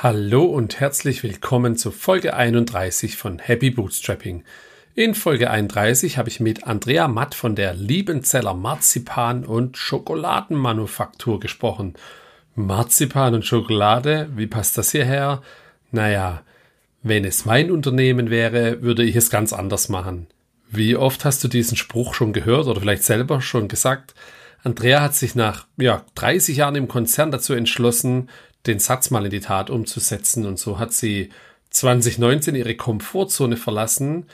Hallo und herzlich willkommen zu Folge 31 von Happy Bootstrapping. In Folge 31 habe ich mit Andrea Matt von der Liebenzeller Marzipan- und Schokoladenmanufaktur gesprochen. Marzipan und Schokolade, wie passt das hierher? Naja, wenn es mein Unternehmen wäre, würde ich es ganz anders machen. Wie oft hast du diesen Spruch schon gehört oder vielleicht selber schon gesagt? Andrea hat sich nach ja, 30 Jahren im Konzern dazu entschlossen, den Satz mal in die Tat umzusetzen. Und so hat sie 2019 ihre Komfortzone verlassen.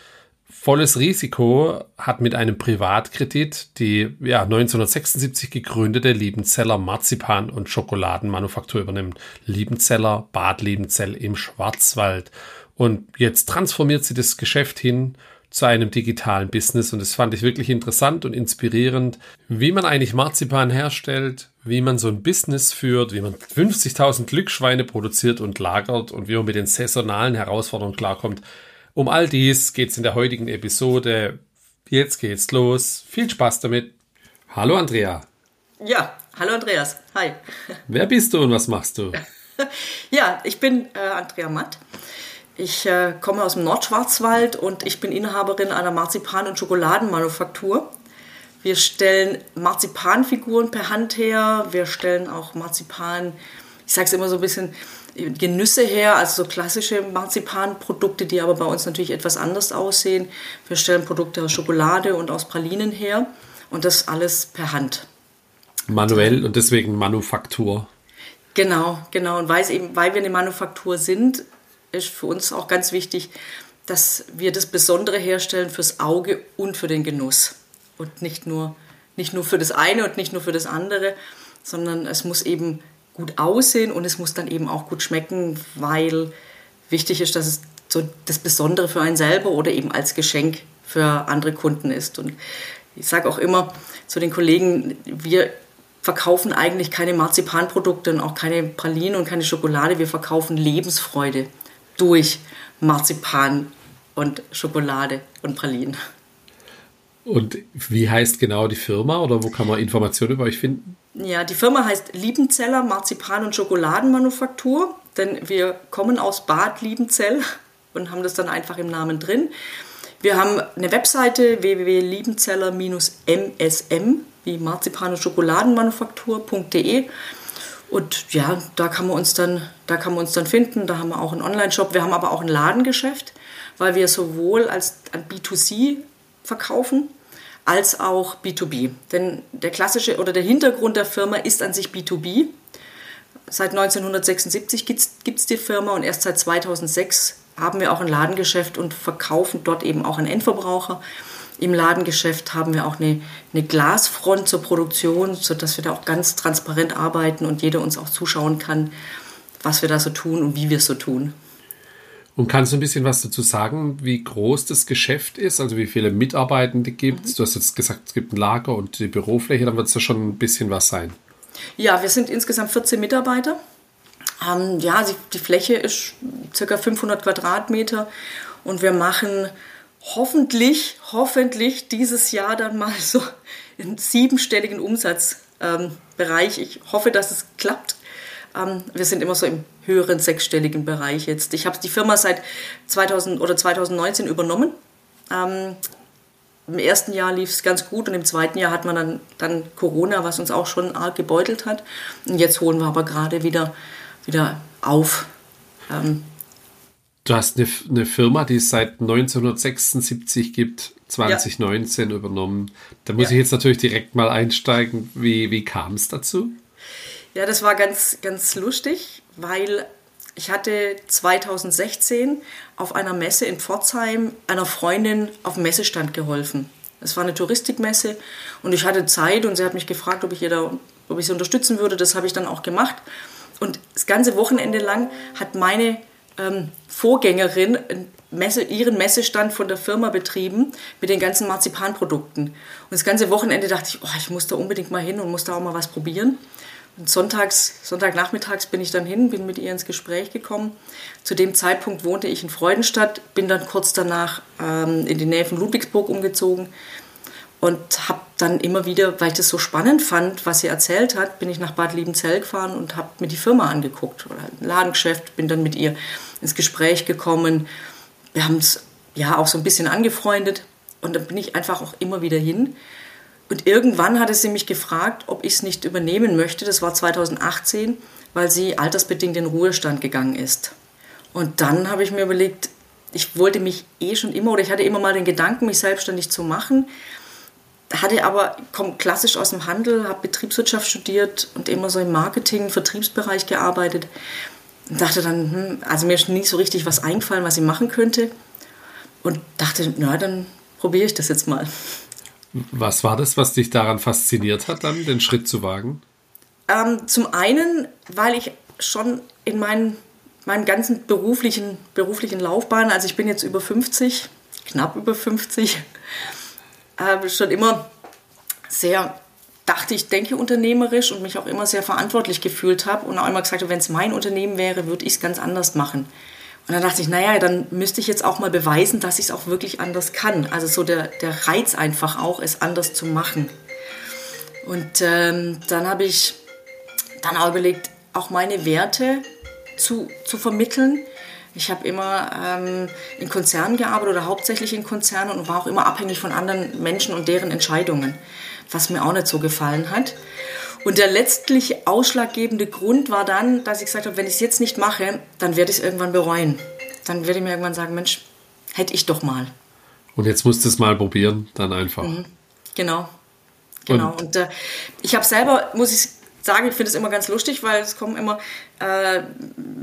Volles Risiko hat mit einem Privatkredit die ja, 1976 gegründete Liebenzeller Marzipan- und Schokoladenmanufaktur übernimmt. Liebenzeller, Bad Liebenzell im Schwarzwald. Und jetzt transformiert sie das Geschäft hin zu einem digitalen Business. Und das fand ich wirklich interessant und inspirierend, wie man eigentlich Marzipan herstellt, wie man so ein Business führt, wie man 50.000 Glücksschweine produziert und lagert und wie man mit den saisonalen Herausforderungen klarkommt. Um all dies geht es in der heutigen Episode. Jetzt geht's los. Viel Spaß damit. Hallo Andrea. Ja, hallo Andreas. Hi. Wer bist du und was machst du? ja, ich bin äh, Andrea Matt. Ich äh, komme aus dem Nordschwarzwald und ich bin Inhaberin einer Marzipan- und Schokoladenmanufaktur. Wir stellen Marzipanfiguren per Hand her. Wir stellen auch Marzipan, ich sage es immer so ein bisschen, Genüsse her, also so klassische Marzipanprodukte, die aber bei uns natürlich etwas anders aussehen. Wir stellen Produkte aus Schokolade und aus Pralinen her und das alles per Hand. Manuell und deswegen Manufaktur. Genau, genau. Und weil, eben, weil wir eine Manufaktur sind, ist für uns auch ganz wichtig, dass wir das Besondere herstellen fürs Auge und für den Genuss. Und nicht nur, nicht nur für das eine und nicht nur für das andere, sondern es muss eben gut aussehen und es muss dann eben auch gut schmecken, weil wichtig ist, dass es so das Besondere für einen selber oder eben als Geschenk für andere Kunden ist. Und ich sage auch immer zu den Kollegen, wir verkaufen eigentlich keine Marzipanprodukte und auch keine Pralinen und keine Schokolade, wir verkaufen Lebensfreude durch Marzipan und Schokolade und Pralinen. Und wie heißt genau die Firma oder wo kann man Informationen über euch finden? Ja, die Firma heißt Liebenzeller Marzipan- und Schokoladenmanufaktur, denn wir kommen aus Bad Liebenzell und haben das dann einfach im Namen drin. Wir haben eine Webseite www.liebenzeller-msm wie Marzipan- und Schokoladenmanufaktur.de und ja, da kann man uns dann, da kann man uns dann finden. Da haben wir auch einen Online-Shop. Wir haben aber auch ein Ladengeschäft, weil wir sowohl als an B2C verkaufen als auch B2B. Denn der klassische oder der Hintergrund der Firma ist an sich B2B. Seit 1976 gibt es die Firma und erst seit 2006 haben wir auch ein Ladengeschäft und verkaufen dort eben auch an Endverbraucher. Im Ladengeschäft haben wir auch eine, eine Glasfront zur Produktion, sodass wir da auch ganz transparent arbeiten und jeder uns auch zuschauen kann, was wir da so tun und wie wir es so tun. Und kannst du ein bisschen was dazu sagen, wie groß das Geschäft ist? Also wie viele Mitarbeitende gibt es? Mhm. Du hast jetzt gesagt, es gibt ein Lager und die Bürofläche, dann wird es ja schon ein bisschen was sein. Ja, wir sind insgesamt 14 Mitarbeiter. Ähm, ja, die, die Fläche ist ca. 500 Quadratmeter und wir machen hoffentlich, hoffentlich dieses Jahr dann mal so einen siebenstelligen Umsatzbereich. Ähm, ich hoffe, dass es klappt. Ähm, wir sind immer so im höheren sechsstelligen Bereich jetzt. Ich habe die Firma seit 2000 oder 2019 übernommen. Ähm, Im ersten Jahr lief es ganz gut und im zweiten Jahr hat man dann, dann Corona, was uns auch schon arg gebeutelt hat. Und jetzt holen wir aber gerade wieder, wieder auf. Ähm, Du hast eine, eine Firma, die es seit 1976 gibt, 2019 ja. übernommen. Da muss ja. ich jetzt natürlich direkt mal einsteigen. Wie, wie kam es dazu? Ja, das war ganz, ganz lustig, weil ich hatte 2016 auf einer Messe in Pforzheim einer Freundin auf dem Messestand geholfen. Es war eine Touristikmesse und ich hatte Zeit und sie hat mich gefragt, ob ich, ihr da, ob ich sie unterstützen würde. Das habe ich dann auch gemacht. Und das ganze Wochenende lang hat meine ähm, Vorgängerin Messe, ihren Messestand von der Firma betrieben mit den ganzen Marzipanprodukten. Und das ganze Wochenende dachte ich, oh, ich muss da unbedingt mal hin und muss da auch mal was probieren. Und sonntags, Sonntagnachmittags bin ich dann hin, bin mit ihr ins Gespräch gekommen. Zu dem Zeitpunkt wohnte ich in Freudenstadt, bin dann kurz danach ähm, in die Nähe von Ludwigsburg umgezogen. Und habe dann immer wieder, weil ich das so spannend fand, was sie erzählt hat, bin ich nach Bad Liebenzell gefahren und habe mir die Firma angeguckt oder ein Ladengeschäft, bin dann mit ihr ins Gespräch gekommen. Wir haben es ja auch so ein bisschen angefreundet und dann bin ich einfach auch immer wieder hin. Und irgendwann hatte sie mich gefragt, ob ich es nicht übernehmen möchte. Das war 2018, weil sie altersbedingt in Ruhestand gegangen ist. Und dann habe ich mir überlegt, ich wollte mich eh schon immer oder ich hatte immer mal den Gedanken, mich selbstständig zu machen hatte aber, komme klassisch aus dem Handel, habe Betriebswirtschaft studiert und immer so im Marketing, Vertriebsbereich gearbeitet. Und dachte dann, hm, also mir ist nie so richtig was eingefallen, was ich machen könnte. Und dachte, na, dann probiere ich das jetzt mal. Was war das, was dich daran fasziniert hat, dann den Schritt zu wagen? Ähm, zum einen, weil ich schon in meinen, meinen ganzen beruflichen, beruflichen Laufbahn, also ich bin jetzt über 50, knapp über 50, habe schon immer sehr dachte, ich denke unternehmerisch und mich auch immer sehr verantwortlich gefühlt habe und auch immer gesagt habe, wenn es mein Unternehmen wäre, würde ich es ganz anders machen. Und dann dachte ich, naja, dann müsste ich jetzt auch mal beweisen, dass ich es auch wirklich anders kann. Also so der, der Reiz einfach auch, es anders zu machen. Und ähm, dann habe ich dann auch überlegt, auch meine Werte zu, zu vermitteln ich habe immer ähm, in Konzernen gearbeitet oder hauptsächlich in Konzernen und war auch immer abhängig von anderen Menschen und deren Entscheidungen, was mir auch nicht so gefallen hat. Und der letztlich ausschlaggebende Grund war dann, dass ich gesagt habe, wenn ich es jetzt nicht mache, dann werde ich es irgendwann bereuen. Dann werde ich mir irgendwann sagen, Mensch, hätte ich doch mal. Und jetzt musst du es mal probieren, dann einfach. Mhm. Genau. Genau. Und, und äh, ich habe selber, muss ich sagen, ich finde es immer ganz lustig, weil es kommen immer äh,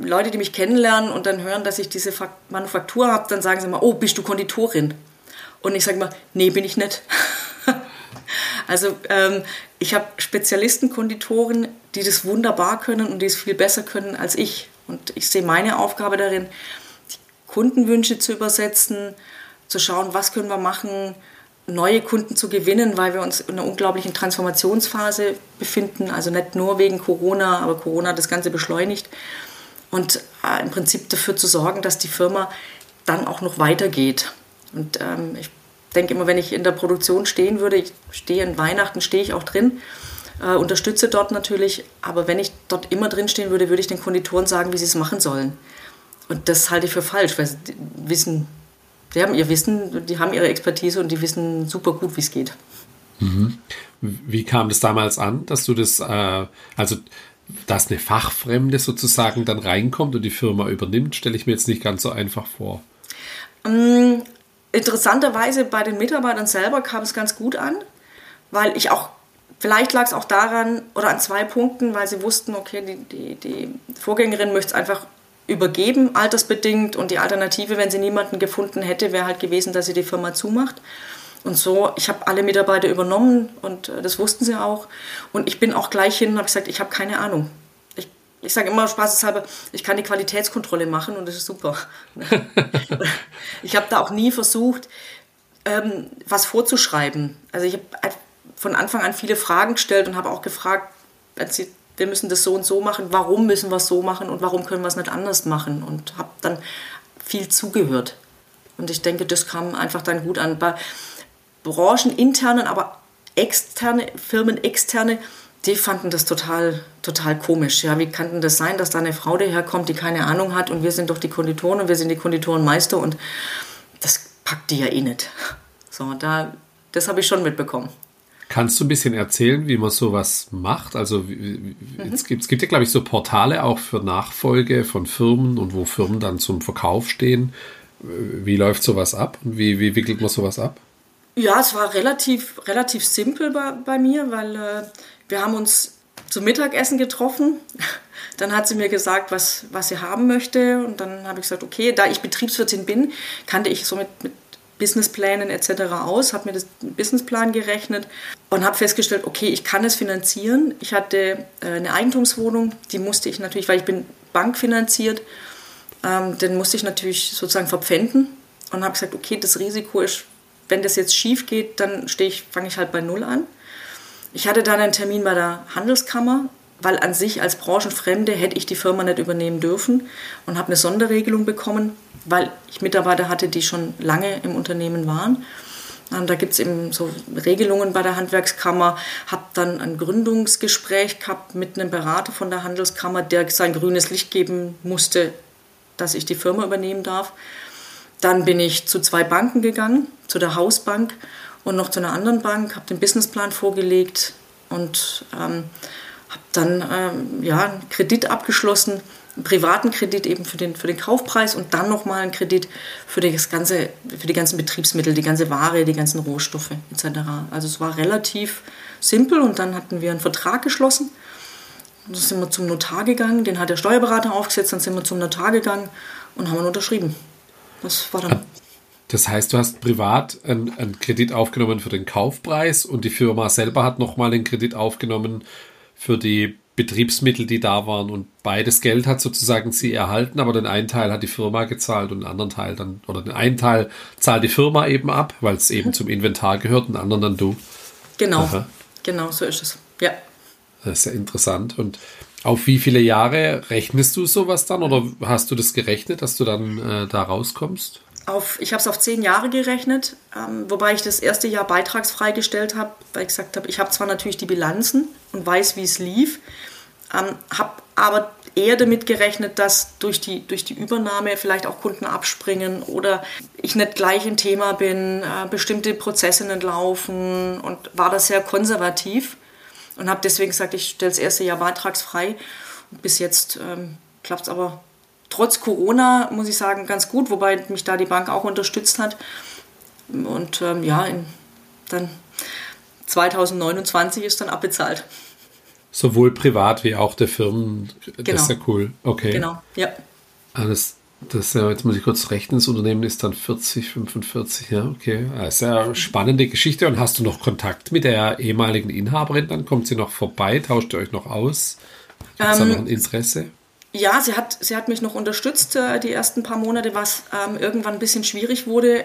Leute, die mich kennenlernen und dann hören, dass ich diese Manufaktur habe, dann sagen sie immer, oh, bist du Konditorin? Und ich sage immer, nee, bin ich nicht. also ähm, ich habe Spezialisten-Konditoren, die das wunderbar können und die es viel besser können als ich. Und ich sehe meine Aufgabe darin, die Kundenwünsche zu übersetzen, zu schauen, was können wir machen, neue Kunden zu gewinnen, weil wir uns in einer unglaublichen Transformationsphase befinden. Also nicht nur wegen Corona, aber Corona hat das Ganze beschleunigt. Und äh, im Prinzip dafür zu sorgen, dass die Firma dann auch noch weitergeht. Und ähm, ich denke immer, wenn ich in der Produktion stehen würde, ich stehe in Weihnachten, stehe ich auch drin, äh, unterstütze dort natürlich, aber wenn ich dort immer drin stehen würde, würde ich den Konditoren sagen, wie sie es machen sollen. Und das halte ich für falsch, weil sie wissen die haben ihr Wissen, die haben ihre Expertise und die wissen super gut, wie es geht. Mhm. Wie kam das damals an, dass du das, äh, also dass eine Fachfremde sozusagen dann reinkommt und die Firma übernimmt, stelle ich mir jetzt nicht ganz so einfach vor. Ähm, interessanterweise bei den Mitarbeitern selber kam es ganz gut an, weil ich auch, vielleicht lag es auch daran oder an zwei Punkten, weil sie wussten, okay, die, die, die Vorgängerin möchte es einfach übergeben, altersbedingt. Und die Alternative, wenn sie niemanden gefunden hätte, wäre halt gewesen, dass sie die Firma zumacht. Und so, ich habe alle Mitarbeiter übernommen und äh, das wussten sie auch. Und ich bin auch gleich hin und habe gesagt, ich habe keine Ahnung. Ich, ich sage immer spaßeshalber, ich kann die Qualitätskontrolle machen und das ist super. ich habe da auch nie versucht, ähm, was vorzuschreiben. Also ich habe von Anfang an viele Fragen gestellt und habe auch gefragt, wir müssen das so und so machen, warum müssen wir es so machen und warum können wir es nicht anders machen und habe dann viel zugehört. Und ich denke, das kam einfach dann gut an. Bei brancheninternen, aber externe, Firmen externe, die fanden das total, total komisch. Ja, wie kann denn das sein, dass da eine Frau daherkommt, die keine Ahnung hat und wir sind doch die Konditoren und wir sind die Konditorenmeister und das packt die ja eh nicht. So, da, das habe ich schon mitbekommen. Kannst du ein bisschen erzählen, wie man sowas macht? Also mhm. es, gibt, es gibt ja, glaube ich, so Portale auch für Nachfolge von Firmen und wo Firmen dann zum Verkauf stehen. Wie läuft sowas ab und wie, wie wickelt man sowas ab? Ja, es war relativ, relativ simpel bei, bei mir, weil äh, wir haben uns zum Mittagessen getroffen. Dann hat sie mir gesagt, was, was sie haben möchte. Und dann habe ich gesagt, okay, da ich Betriebswirtin bin, kannte ich so mit, mit Businessplänen etc. aus, habe mir das Businessplan gerechnet und habe festgestellt, okay, ich kann es finanzieren. Ich hatte äh, eine Eigentumswohnung, die musste ich natürlich, weil ich bin bankfinanziert, ähm, den musste ich natürlich sozusagen verpfänden und habe gesagt, okay, das Risiko ist, wenn das jetzt schief geht, dann ich, fange ich halt bei Null an. Ich hatte dann einen Termin bei der Handelskammer, weil an sich als Branchenfremde hätte ich die Firma nicht übernehmen dürfen und habe eine Sonderregelung bekommen, weil ich Mitarbeiter hatte, die schon lange im Unternehmen waren. Ähm, da gibt es eben so Regelungen bei der Handwerkskammer. Habe dann ein Gründungsgespräch gehabt mit einem Berater von der Handelskammer, der sein grünes Licht geben musste, dass ich die Firma übernehmen darf. Dann bin ich zu zwei Banken gegangen, zu der Hausbank und noch zu einer anderen Bank, habe den Businessplan vorgelegt und ähm, habe dann ähm, ja, einen Kredit abgeschlossen, einen privaten Kredit eben für den, für den Kaufpreis und dann nochmal einen Kredit für, das ganze, für die ganzen Betriebsmittel, die ganze Ware, die ganzen Rohstoffe etc. Also es war relativ simpel und dann hatten wir einen Vertrag geschlossen. Dann sind wir zum Notar gegangen, den hat der Steuerberater aufgesetzt, dann sind wir zum Notar gegangen und haben ihn unterschrieben. Das war dann. Das heißt, du hast privat einen, einen Kredit aufgenommen für den Kaufpreis und die Firma selber hat nochmal den Kredit aufgenommen für die Betriebsmittel, die da waren. Und beides Geld hat sozusagen sie erhalten, aber den einen Teil hat die Firma gezahlt und den anderen Teil dann, oder den einen Teil zahlt die Firma eben ab, weil es eben zum Inventar gehört, und den anderen dann du. Genau, Aha. genau, so ist es. Ja. Das ist ja interessant. Und auf wie viele Jahre rechnest du sowas dann oder hast du das gerechnet, dass du dann äh, da rauskommst? Auf, ich habe es auf zehn Jahre gerechnet, ähm, wobei ich das erste Jahr beitragsfrei gestellt habe, weil ich gesagt habe, ich habe zwar natürlich die Bilanzen und weiß, wie es lief, ähm, habe aber eher damit gerechnet, dass durch die, durch die Übernahme vielleicht auch Kunden abspringen oder ich nicht gleich im Thema bin, äh, bestimmte Prozesse nicht laufen und war da sehr konservativ und habe deswegen gesagt, ich stelle das erste Jahr beitragsfrei. Und bis jetzt ähm, klappt es aber trotz Corona, muss ich sagen, ganz gut, wobei mich da die Bank auch unterstützt hat. Und ähm, ja, in, dann 2029 ist dann abbezahlt. Sowohl privat wie auch der Firmen. Das genau. ist ja cool. Okay. Genau, ja. Alles, das, jetzt muss ich kurz rechnen, das Unternehmen ist dann 40, 45, ja, okay. Das ist ja eine spannende Geschichte. Und hast du noch Kontakt mit der ehemaligen Inhaberin? Dann kommt sie noch vorbei, tauscht ihr euch noch aus? Gibt es ähm, da noch ein Interesse? Ja, sie hat, sie hat mich noch unterstützt äh, die ersten paar Monate, was ähm, irgendwann ein bisschen schwierig wurde,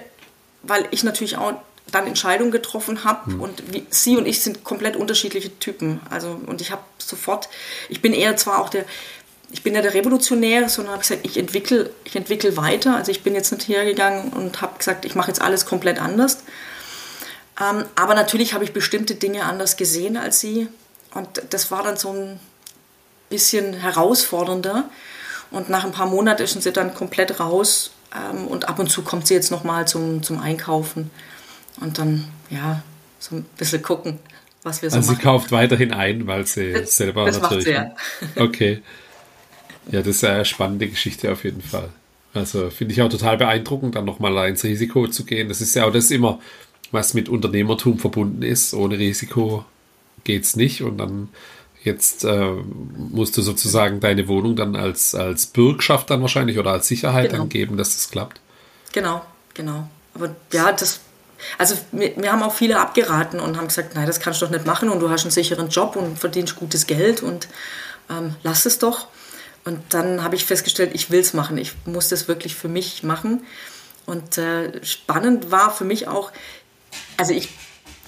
weil ich natürlich auch dann Entscheidungen getroffen habe mhm. und wie, sie und ich sind komplett unterschiedliche Typen. Also und ich habe sofort, ich bin eher zwar auch der, ich bin ja der Revolutionär, sondern habe gesagt, ich entwickle, ich entwickle weiter. Also ich bin jetzt nicht hergegangen und habe gesagt, ich mache jetzt alles komplett anders. Ähm, aber natürlich habe ich bestimmte Dinge anders gesehen als sie und das war dann so ein bisschen herausfordernder. Und nach ein paar Monaten ist sie dann komplett raus ähm, und ab und zu kommt sie jetzt nochmal zum, zum Einkaufen und dann, ja, so ein bisschen gucken, was wir so also machen. sie kauft weiterhin ein, weil sie das, selber das natürlich... Macht sie, ja. Okay. Ja, das ist eine spannende Geschichte auf jeden Fall. Also finde ich auch total beeindruckend, dann nochmal ins Risiko zu gehen. Das ist ja auch das immer, was mit Unternehmertum verbunden ist. Ohne Risiko geht es nicht. Und dann Jetzt äh, musst du sozusagen deine Wohnung dann als, als Bürgschaft dann wahrscheinlich oder als Sicherheit genau. angeben, dass das klappt. Genau, genau. Aber ja, das, also wir, wir, haben auch viele abgeraten und haben gesagt, nein, das kannst du doch nicht machen und du hast einen sicheren Job und verdienst gutes Geld und ähm, lass es doch. Und dann habe ich festgestellt, ich will es machen. Ich muss das wirklich für mich machen. Und äh, spannend war für mich auch, also ich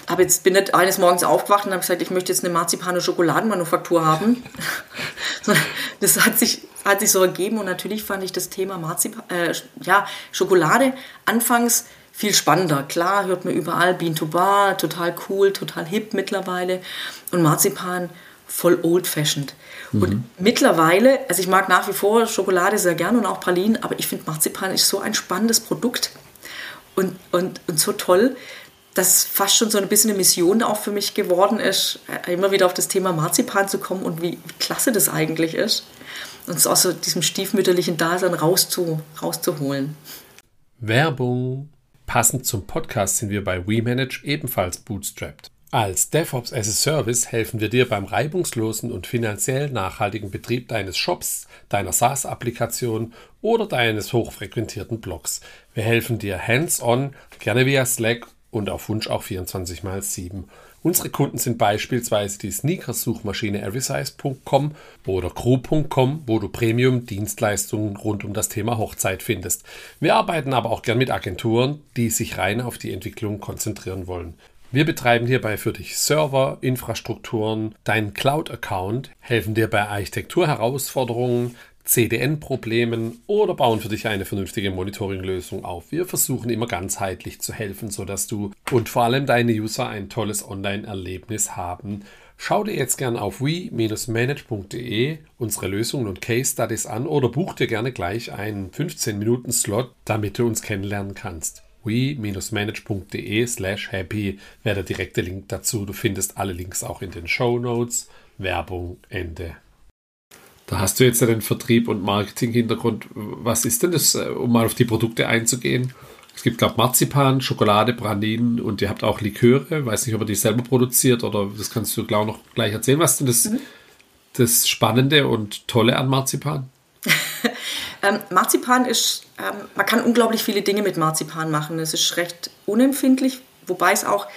habe jetzt, bin nicht eines Morgens aufgewacht und habe gesagt, ich möchte jetzt eine Marzipan- und Schokoladenmanufaktur haben. das hat sich, hat sich so ergeben und natürlich fand ich das Thema Marzipan, äh, ja, Schokolade anfangs viel spannender. Klar, hört man überall Bean to Bar, total cool, total hip mittlerweile und Marzipan voll old-fashioned. Mhm. Und mittlerweile, also ich mag nach wie vor Schokolade sehr gern und auch Pralinen, aber ich finde Marzipan ist so ein spannendes Produkt und, und, und so toll, das fast schon so ein bisschen eine Mission auch für mich geworden ist, äh, immer wieder auf das Thema Marzipan zu kommen und wie, klasse das eigentlich ist. Uns aus so diesem stiefmütterlichen Dasein rauszu, rauszuholen. Werbung. Passend zum Podcast sind wir bei WeManage ebenfalls bootstrapped. Als DevOps as a Service helfen wir dir beim reibungslosen und finanziell nachhaltigen Betrieb deines Shops, deiner SaaS-Applikation oder deines hochfrequentierten Blogs. Wir helfen dir hands-on, gerne via Slack und auf Wunsch auch 24 x 7. Unsere Kunden sind beispielsweise die Sneakersuchmaschine everysize.com oder crew.com, wo du Premium-Dienstleistungen rund um das Thema Hochzeit findest. Wir arbeiten aber auch gern mit Agenturen, die sich rein auf die Entwicklung konzentrieren wollen. Wir betreiben hierbei für dich Server, Infrastrukturen, deinen Cloud-Account, helfen dir bei Architekturherausforderungen, CDN-Problemen oder bauen für dich eine vernünftige Monitoring-Lösung auf. Wir versuchen immer ganzheitlich zu helfen, sodass du und vor allem deine User ein tolles Online-Erlebnis haben. Schau dir jetzt gerne auf we-manage.de unsere Lösungen und Case Studies an oder buch dir gerne gleich einen 15-Minuten-Slot, damit du uns kennenlernen kannst we-manage.de slash happy wäre der direkte Link dazu. Du findest alle Links auch in den Show Notes. Werbung Ende. Da hast du jetzt ja den Vertrieb und Marketing-Hintergrund. Was ist denn das, äh, um mal auf die Produkte einzugehen? Es gibt, glaube ich, Marzipan, Schokolade, Pralinen und ihr habt auch Liköre. Weiß nicht, ob ihr die selber produziert oder das kannst du, glaube ich, noch gleich erzählen. Was ist denn das, mhm. das Spannende und Tolle an Marzipan? ähm, Marzipan ist, ähm, man kann unglaublich viele Dinge mit Marzipan machen. Es ist recht unempfindlich, wobei es auch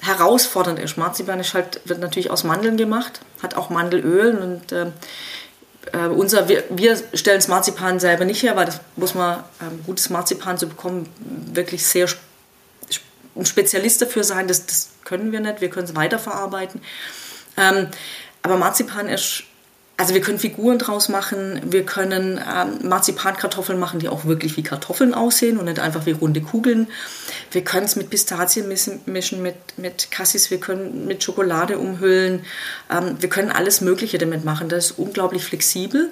herausfordernd ist. Marzipan ist halt, wird natürlich aus Mandeln gemacht, hat auch Mandelöl und äh, äh, unser, wir, wir stellen das Marzipan selber nicht her, weil das muss man, ähm, gutes Marzipan zu bekommen, wirklich sehr ein Spezialist dafür sein. Das, das können wir nicht, wir können es weiterverarbeiten. Ähm, aber Marzipan ist also wir können Figuren draus machen, wir können ähm, Marzipankartoffeln machen, die auch wirklich wie Kartoffeln aussehen und nicht einfach wie runde Kugeln. Wir können es mit Pistazien mischen, mit, mit Cassis, wir können mit Schokolade umhüllen. Ähm, wir können alles Mögliche damit machen. Das ist unglaublich flexibel.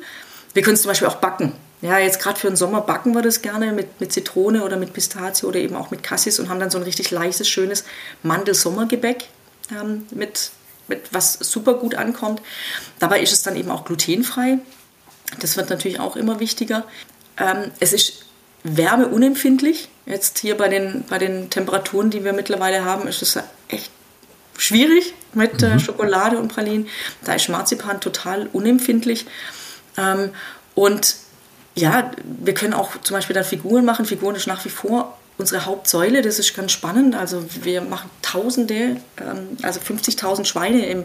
Wir können es zum Beispiel auch backen. Ja, jetzt gerade für den Sommer backen wir das gerne mit, mit Zitrone oder mit Pistazie oder eben auch mit Cassis und haben dann so ein richtig leichtes, schönes Mandelsommergebäck ähm, mit mit was super gut ankommt. Dabei ist es dann eben auch glutenfrei. Das wird natürlich auch immer wichtiger. Ähm, es ist wärmeunempfindlich. Jetzt hier bei den, bei den Temperaturen, die wir mittlerweile haben, ist es echt schwierig mit äh, mhm. Schokolade und Pralinen. Da ist Marzipan total unempfindlich. Ähm, und ja, wir können auch zum Beispiel dann Figuren machen. Figuren ist nach wie vor unsere Hauptsäule, das ist ganz spannend. Also wir machen Tausende, ähm, also 50.000 Schweine im,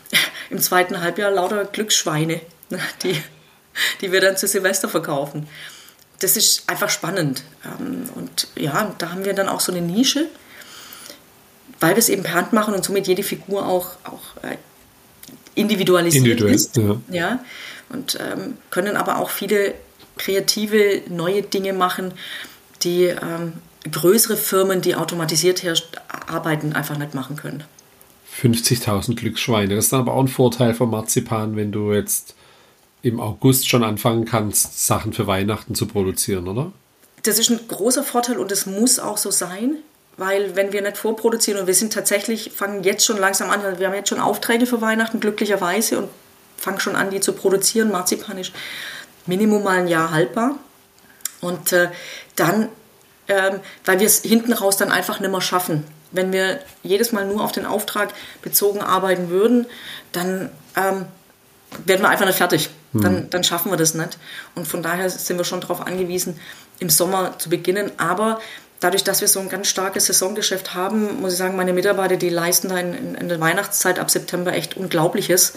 im zweiten Halbjahr, lauter Glücksschweine, ne, die, die wir dann zu Silvester verkaufen. Das ist einfach spannend. Ähm, und ja, da haben wir dann auch so eine Nische, weil wir es eben per Hand machen und somit jede Figur auch, auch äh, individualisiert Individuell, ist. Ja. ja. Und ähm, können aber auch viele kreative, neue Dinge machen die ähm, größere Firmen, die automatisiert arbeiten, einfach nicht machen können. 50.000 Glücksschweine. Das ist dann aber auch ein Vorteil von Marzipan, wenn du jetzt im August schon anfangen kannst, Sachen für Weihnachten zu produzieren, oder? Das ist ein großer Vorteil und es muss auch so sein, weil wenn wir nicht vorproduzieren und wir sind tatsächlich, fangen jetzt schon langsam an, wir haben jetzt schon Aufträge für Weihnachten, glücklicherweise, und fangen schon an, die zu produzieren. Marzipan ist Minimum mal ein Jahr haltbar. Und äh, dann, ähm, weil wir es hinten raus dann einfach nicht mehr schaffen. Wenn wir jedes Mal nur auf den Auftrag bezogen arbeiten würden, dann ähm, werden wir einfach nicht fertig. Mhm. Dann, dann schaffen wir das nicht. Und von daher sind wir schon darauf angewiesen, im Sommer zu beginnen. Aber dadurch, dass wir so ein ganz starkes Saisongeschäft haben, muss ich sagen, meine Mitarbeiter, die leisten da in, in, in, der Weihnachtszeit ab September echt Unglaubliches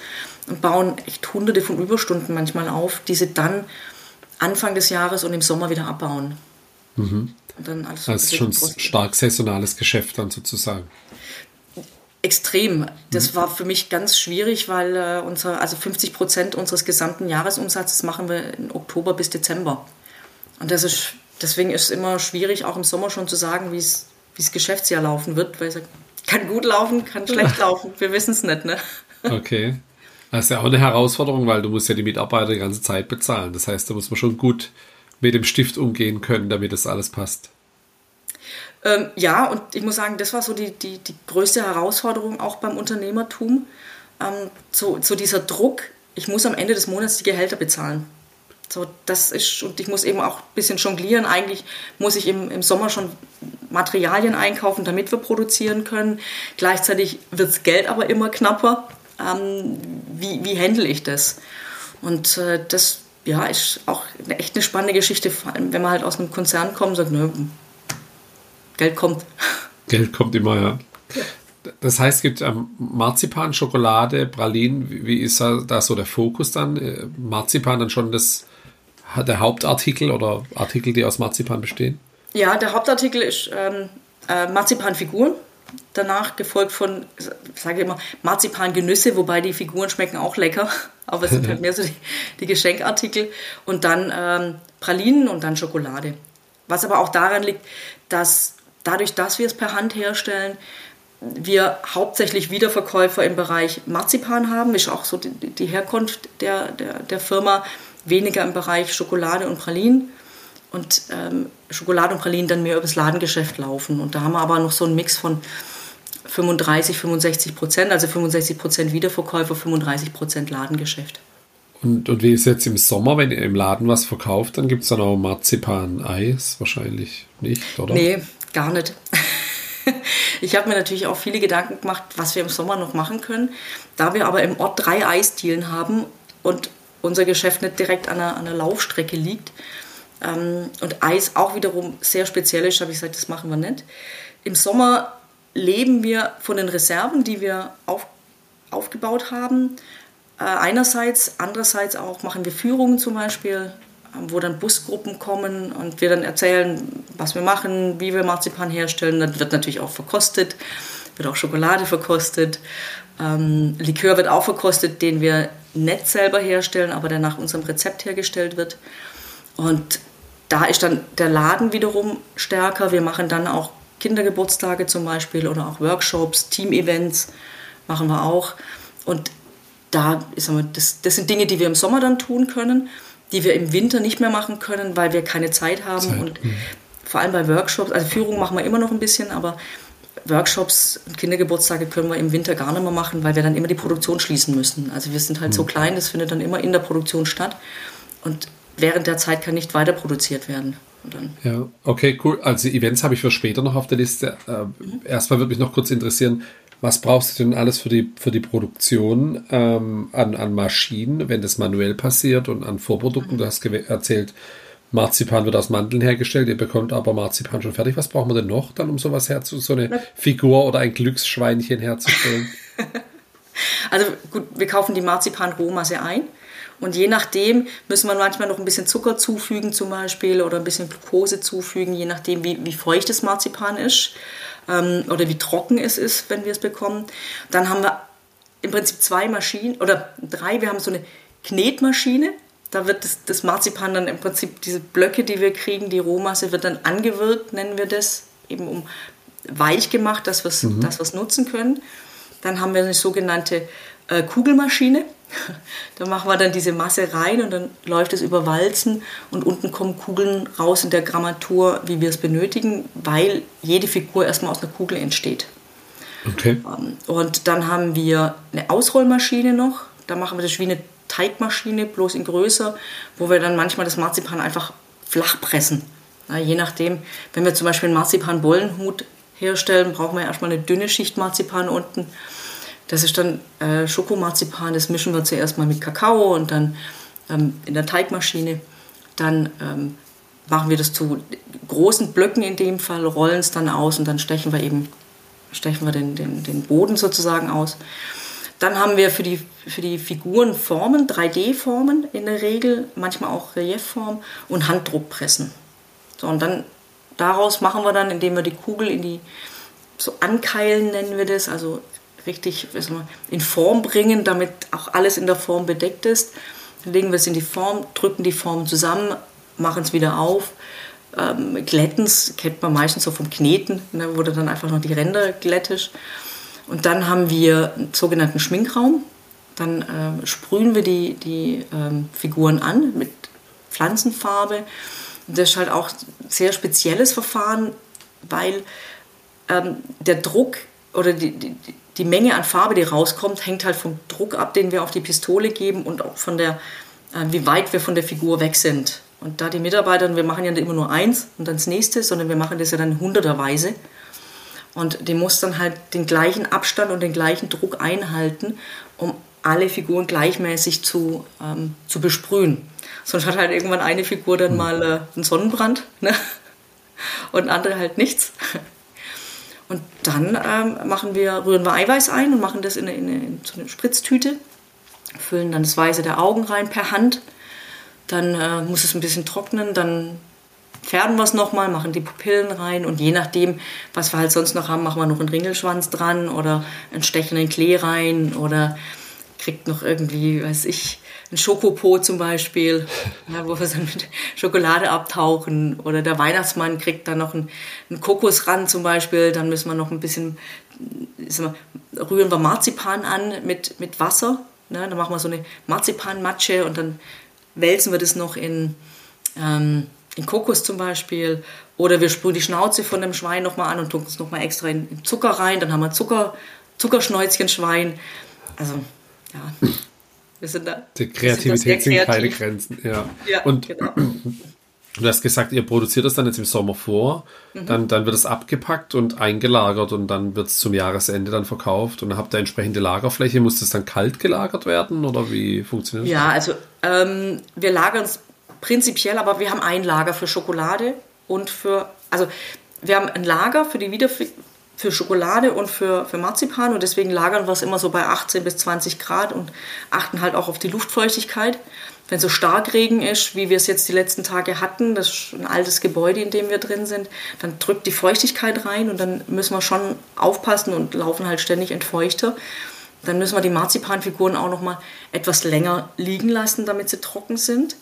und bauen echt hunderte von Überstunden manchmal auf, die sie dann Anfang des Jahres und im Sommer wieder abbauen. Mhm. Und dann alles das ist schon stark saisonales Geschäft dann sozusagen. Extrem. Das mhm. war für mich ganz schwierig, weil äh, unser, also 50 Prozent unseres gesamten Jahresumsatzes machen wir in Oktober bis Dezember. Und das ist, deswegen ist es immer schwierig, auch im Sommer schon zu sagen, wie es das Geschäftsjahr laufen wird, weil es kann gut laufen, kann schlecht laufen. Wir wissen es nicht. Ne? Okay. Das ist ja auch eine Herausforderung, weil du musst ja die Mitarbeiter die ganze Zeit bezahlen. Das heißt, da muss man schon gut mit dem Stift umgehen können, damit das alles passt. Ähm, ja, und ich muss sagen, das war so die, die, die größte Herausforderung auch beim Unternehmertum. Ähm, so, so dieser Druck, ich muss am Ende des Monats die Gehälter bezahlen. So, das ist, und ich muss eben auch ein bisschen jonglieren. Eigentlich muss ich im, im Sommer schon Materialien einkaufen, damit wir produzieren können. Gleichzeitig wird das Geld aber immer knapper ähm, wie, wie handle ich das? Und äh, das ja, ist auch eine, echt eine spannende Geschichte, vor allem wenn man halt aus einem Konzern kommt und sagt, nö, Geld kommt. Geld kommt immer, ja. Das heißt, es gibt ähm, Marzipan, Schokolade, Pralinen. Wie, wie ist da, so der Fokus dann? Äh, Marzipan dann schon das, der Hauptartikel oder Artikel, die aus Marzipan bestehen? Ja, der Hauptartikel ist ähm, äh, Marzipanfiguren. Danach gefolgt von, ich sage immer, Marzipan-Genüsse, wobei die Figuren schmecken auch lecker, aber es sind halt mehr so die, die Geschenkartikel. Und dann ähm, Pralinen und dann Schokolade. Was aber auch daran liegt, dass dadurch, dass wir es per Hand herstellen, wir hauptsächlich Wiederverkäufer im Bereich Marzipan haben, ist auch so die, die Herkunft der, der, der, Firma, weniger im Bereich Schokolade und Pralinen. Und ähm, Schokolade und Pralinen dann mehr übers Ladengeschäft laufen. Und da haben wir aber noch so einen Mix von 35, 65 Prozent, also 65 Prozent Wiederverkäufer, 35 Prozent Ladengeschäft. Und, und wie ist jetzt im Sommer, wenn ihr im Laden was verkauft, dann gibt es dann auch Marzipan-Eis wahrscheinlich nicht, oder? Nee, gar nicht. Ich habe mir natürlich auch viele Gedanken gemacht, was wir im Sommer noch machen können. Da wir aber im Ort drei Eisdielen haben und unser Geschäft nicht direkt an einer, an einer Laufstrecke liegt ähm, und Eis auch wiederum sehr speziell ist, habe ich gesagt, das machen wir nicht. Im Sommer leben wir von den Reserven, die wir auf, aufgebaut haben. Äh, einerseits, andererseits auch machen wir Führungen zum Beispiel wo dann Busgruppen kommen und wir dann erzählen, was wir machen, wie wir Marzipan herstellen. Dann wird natürlich auch verkostet, wird auch Schokolade verkostet. Ähm, Likör wird auch verkostet, den wir nicht selber herstellen, aber der nach unserem Rezept hergestellt wird. Und da ist dann der Laden wiederum stärker. Wir machen dann auch Kindergeburtstage zum Beispiel oder auch Workshops, Team-Events machen wir auch. Und da, ist das, das sind Dinge, die wir im Sommer dann tun können die wir im Winter nicht mehr machen können, weil wir keine Zeit haben. Zeit. Und mhm. vor allem bei Workshops, also Führung machen wir immer noch ein bisschen, aber Workshops und Kindergeburtstage können wir im Winter gar nicht mehr machen, weil wir dann immer die Produktion schließen müssen. Also wir sind halt mhm. so klein, das findet dann immer in der Produktion statt. Und während der Zeit kann nicht weiter produziert werden. Ja, okay, cool. Also Events habe ich für später noch auf der Liste. Mhm. Erstmal würde mich noch kurz interessieren, was brauchst du denn alles für die, für die Produktion ähm, an, an Maschinen, wenn das manuell passiert und an Vorprodukten? Du hast erzählt, Marzipan wird aus Mandeln hergestellt, ihr bekommt aber Marzipan schon fertig. Was brauchen wir denn noch dann, um sowas herzu, so eine Figur oder ein Glücksschweinchen herzustellen? also gut, wir kaufen die Marzipan-Rohmasse ein. Und je nachdem müssen wir manchmal noch ein bisschen Zucker zufügen zum Beispiel oder ein bisschen Glucose zufügen, je nachdem wie, wie feucht das Marzipan ist ähm, oder wie trocken es ist, wenn wir es bekommen. Dann haben wir im Prinzip zwei Maschinen oder drei. Wir haben so eine Knetmaschine. Da wird das, das Marzipan dann im Prinzip, diese Blöcke, die wir kriegen, die Rohmasse wird dann angewirkt, nennen wir das, eben um weich gemacht, dass wir es mhm. nutzen können. Dann haben wir eine sogenannte äh, Kugelmaschine. Da machen wir dann diese Masse rein und dann läuft es über Walzen und unten kommen Kugeln raus in der Grammatur, wie wir es benötigen, weil jede Figur erstmal aus einer Kugel entsteht. Okay. Ähm, und dann haben wir eine Ausrollmaschine noch. Da machen wir das wie eine Teigmaschine, bloß in größer, wo wir dann manchmal das Marzipan einfach flach pressen. Na, je nachdem, wenn wir zum Beispiel einen Marzipan-Bollenhut herstellen, brauchen wir erstmal eine dünne Schicht Marzipan unten das ist dann äh, Schokomarzipan, das mischen wir zuerst mal mit Kakao und dann ähm, in der Teigmaschine. Dann ähm, machen wir das zu großen Blöcken in dem Fall, rollen es dann aus und dann stechen wir eben stechen wir den, den, den Boden sozusagen aus. Dann haben wir für die, für die Figuren Formen, 3D-Formen in der Regel, manchmal auch Reliefform und Handdruckpressen. So, und dann daraus machen wir dann, indem wir die Kugel in die, so ankeilen nennen wir das, also richtig in Form bringen, damit auch alles in der Form bedeckt ist. Dann legen wir es in die Form, drücken die Form zusammen, machen es wieder auf, ähm, glätten es, kennt man meistens so vom Kneten, ne, wo dann einfach noch die Ränder glättisch. Und dann haben wir einen sogenannten Schminkraum. Dann äh, sprühen wir die, die ähm, Figuren an mit Pflanzenfarbe. Das ist halt auch ein sehr spezielles Verfahren, weil ähm, der Druck oder die, die, die Menge an Farbe, die rauskommt, hängt halt vom Druck ab, den wir auf die Pistole geben und auch von der, äh, wie weit wir von der Figur weg sind. Und da die Mitarbeiter, wir machen ja nicht immer nur eins und dann das nächste, sondern wir machen das ja dann hunderterweise. Und die muss dann halt den gleichen Abstand und den gleichen Druck einhalten, um alle Figuren gleichmäßig zu, ähm, zu besprühen. Sonst hat halt irgendwann eine Figur dann hm. mal äh, einen Sonnenbrand ne? und andere halt nichts. Und dann ähm, machen wir, rühren wir Eiweiß ein und machen das in, eine, in, eine, in so eine Spritztüte, füllen dann das Weiße der Augen rein per Hand. Dann äh, muss es ein bisschen trocknen, dann färben wir es nochmal, machen die Pupillen rein und je nachdem, was wir halt sonst noch haben, machen wir noch einen Ringelschwanz dran oder einen stechenden Klee rein oder kriegt noch irgendwie, weiß ich, ein Schokopo zum Beispiel, ja, wo wir dann mit Schokolade abtauchen. Oder der Weihnachtsmann kriegt dann noch einen, einen Kokosrand zum Beispiel. Dann müssen wir noch ein bisschen, wir, rühren wir Marzipan an mit, mit Wasser. Ne? Dann machen wir so eine Marzipanmatsche und dann wälzen wir das noch in, ähm, in Kokos zum Beispiel. Oder wir sprühen die Schnauze von dem Schwein nochmal an und tun es nochmal extra in, in Zucker rein. Dann haben wir Zucker, Zuckerschnäuzchen-Schwein. Also, ja. Wir sind da. Die Kreativität sind, keine Grenzen. Ja. ja und genau. du hast gesagt, ihr produziert das dann jetzt im Sommer vor, mhm. dann, dann wird es abgepackt und eingelagert und dann wird es zum Jahresende dann verkauft und dann habt ihr entsprechende Lagerfläche. Muss das dann kalt gelagert werden oder wie funktioniert das? Ja, also ähm, wir lagern es prinzipiell, aber wir haben ein Lager für Schokolade und für, also wir haben ein Lager für die Wiederver für Schokolade und für, für Marzipan und deswegen lagern wir es immer so bei 18 bis 20 Grad und achten halt auch auf die Luftfeuchtigkeit. Wenn so stark Regen ist, wie wir es jetzt die letzten Tage hatten, das ist ein altes Gebäude, in dem wir drin sind, dann drückt die Feuchtigkeit rein und dann müssen wir schon aufpassen und laufen halt ständig Entfeuchter. Dann müssen wir die Marzipanfiguren auch noch mal etwas länger liegen lassen, damit sie trocken sind.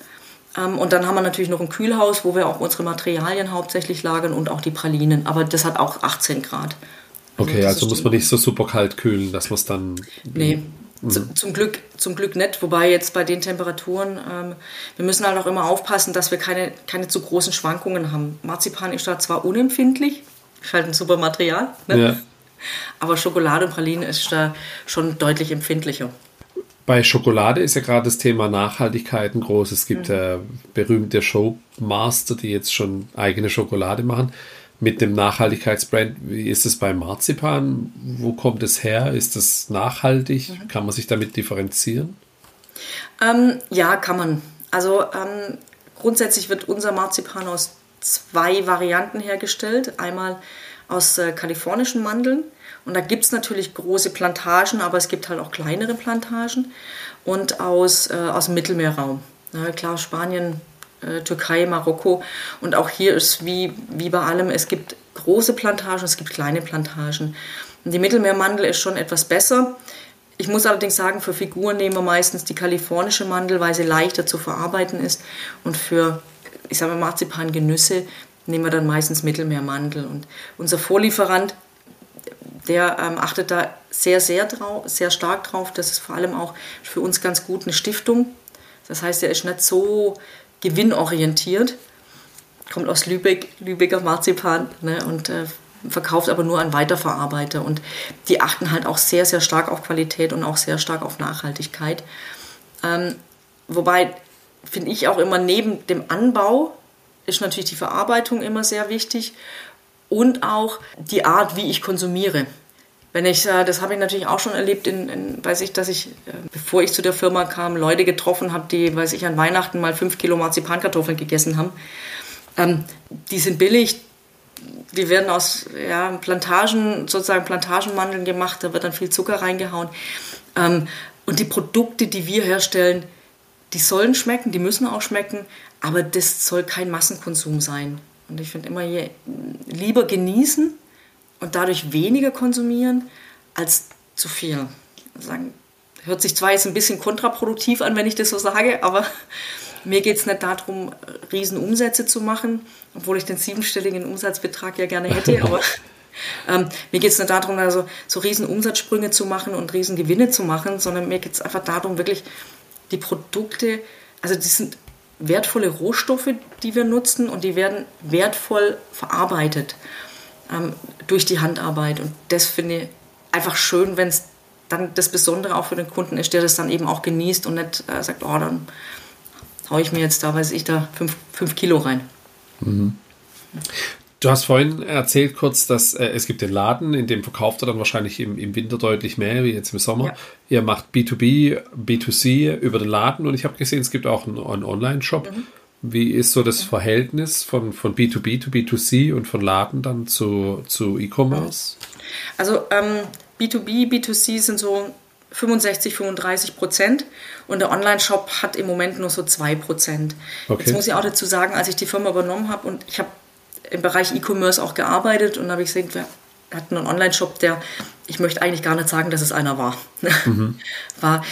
Ähm, und dann haben wir natürlich noch ein Kühlhaus, wo wir auch unsere Materialien hauptsächlich lagern und auch die Pralinen. Aber das hat auch 18 Grad. Also okay, also muss man nicht so super kalt kühlen, dass man es dann. Nee, mhm. zum, Glück, zum Glück nicht. Wobei jetzt bei den Temperaturen, ähm, wir müssen halt auch immer aufpassen, dass wir keine, keine zu großen Schwankungen haben. Marzipan ist da zwar unempfindlich, ist halt ein super Material, ne? ja. aber Schokolade und Pralinen ist da schon deutlich empfindlicher. Bei Schokolade ist ja gerade das Thema Nachhaltigkeit ein großes. Es gibt mhm. äh, berühmte Showmaster, die jetzt schon eigene Schokolade machen mit dem Nachhaltigkeitsbrand. Wie ist es bei Marzipan? Wo kommt es her? Ist das nachhaltig? Mhm. Kann man sich damit differenzieren? Ähm, ja, kann man. Also ähm, grundsätzlich wird unser Marzipan aus zwei Varianten hergestellt. Einmal aus äh, kalifornischen Mandeln und da gibt es natürlich große Plantagen, aber es gibt halt auch kleinere Plantagen und aus, äh, aus dem Mittelmeerraum. Ja, klar, Spanien, äh, Türkei, Marokko. Und auch hier ist wie, wie bei allem, es gibt große Plantagen, es gibt kleine Plantagen. Und die Mittelmeermandel ist schon etwas besser. Ich muss allerdings sagen, für Figuren nehmen wir meistens die kalifornische Mandel, weil sie leichter zu verarbeiten ist. Und für, ich sage mal, Marzipan-Genüsse nehmen wir dann meistens Mittelmeermandel. Und unser Vorlieferant der ähm, achtet da sehr, sehr, drauf, sehr stark drauf. Das ist vor allem auch für uns ganz gut eine Stiftung. Das heißt, er ist nicht so gewinnorientiert, kommt aus Lübeck, Lübecker Marzipan ne, und äh, verkauft aber nur an Weiterverarbeiter. Und die achten halt auch sehr, sehr stark auf Qualität und auch sehr stark auf Nachhaltigkeit. Ähm, wobei finde ich auch immer neben dem Anbau ist natürlich die Verarbeitung immer sehr wichtig und auch die Art, wie ich konsumiere. Wenn ich, äh, das habe ich natürlich auch schon erlebt, in, in, weiß ich, dass ich, äh, bevor ich zu der Firma kam, Leute getroffen habe, die, weiß ich, an Weihnachten mal fünf Kilo Marzipankartoffeln gegessen haben. Ähm, die sind billig, die werden aus ja, Plantagen, sozusagen Plantagenmandeln gemacht, da wird dann viel Zucker reingehauen. Ähm, und die Produkte, die wir herstellen, die sollen schmecken, die müssen auch schmecken, aber das soll kein Massenkonsum sein. Und ich finde immer, je, lieber genießen und dadurch weniger konsumieren als zu viel. Sagen, hört sich zwar jetzt ein bisschen kontraproduktiv an, wenn ich das so sage, aber mir geht es nicht darum, Riesenumsätze zu machen, obwohl ich den siebenstelligen Umsatzbetrag ja gerne hätte, aber ähm, mir geht es nicht darum, also so Riesenumsatzsprünge zu machen und Riesengewinne zu machen, sondern mir geht es einfach darum, wirklich die Produkte, also die sind wertvolle Rohstoffe, die wir nutzen und die werden wertvoll verarbeitet ähm, durch die Handarbeit. Und das finde ich einfach schön, wenn es dann das Besondere auch für den Kunden ist, der das dann eben auch genießt und nicht äh, sagt, oh, dann haue ich mir jetzt da, weiß ich, da fünf, fünf Kilo rein. Mhm. Du hast vorhin erzählt kurz, dass äh, es gibt den Laden, in dem verkauft er dann wahrscheinlich im, im Winter deutlich mehr wie jetzt im Sommer. Ja. Ihr macht B2B, B2C über den Laden und ich habe gesehen, es gibt auch einen, einen Online-Shop. Mhm. Wie ist so das Verhältnis von, von B2B zu B2C und von Laden dann zu, zu E-Commerce? Also ähm, B2B, B2C sind so 65, 35 Prozent und der Online-Shop hat im Moment nur so 2 Prozent. Okay. Jetzt muss ich auch dazu sagen, als ich die Firma übernommen habe und ich habe im Bereich E-Commerce auch gearbeitet und habe ich gesehen, wir hatten einen Online-Shop, der, ich möchte eigentlich gar nicht sagen, dass es einer war. Mhm. War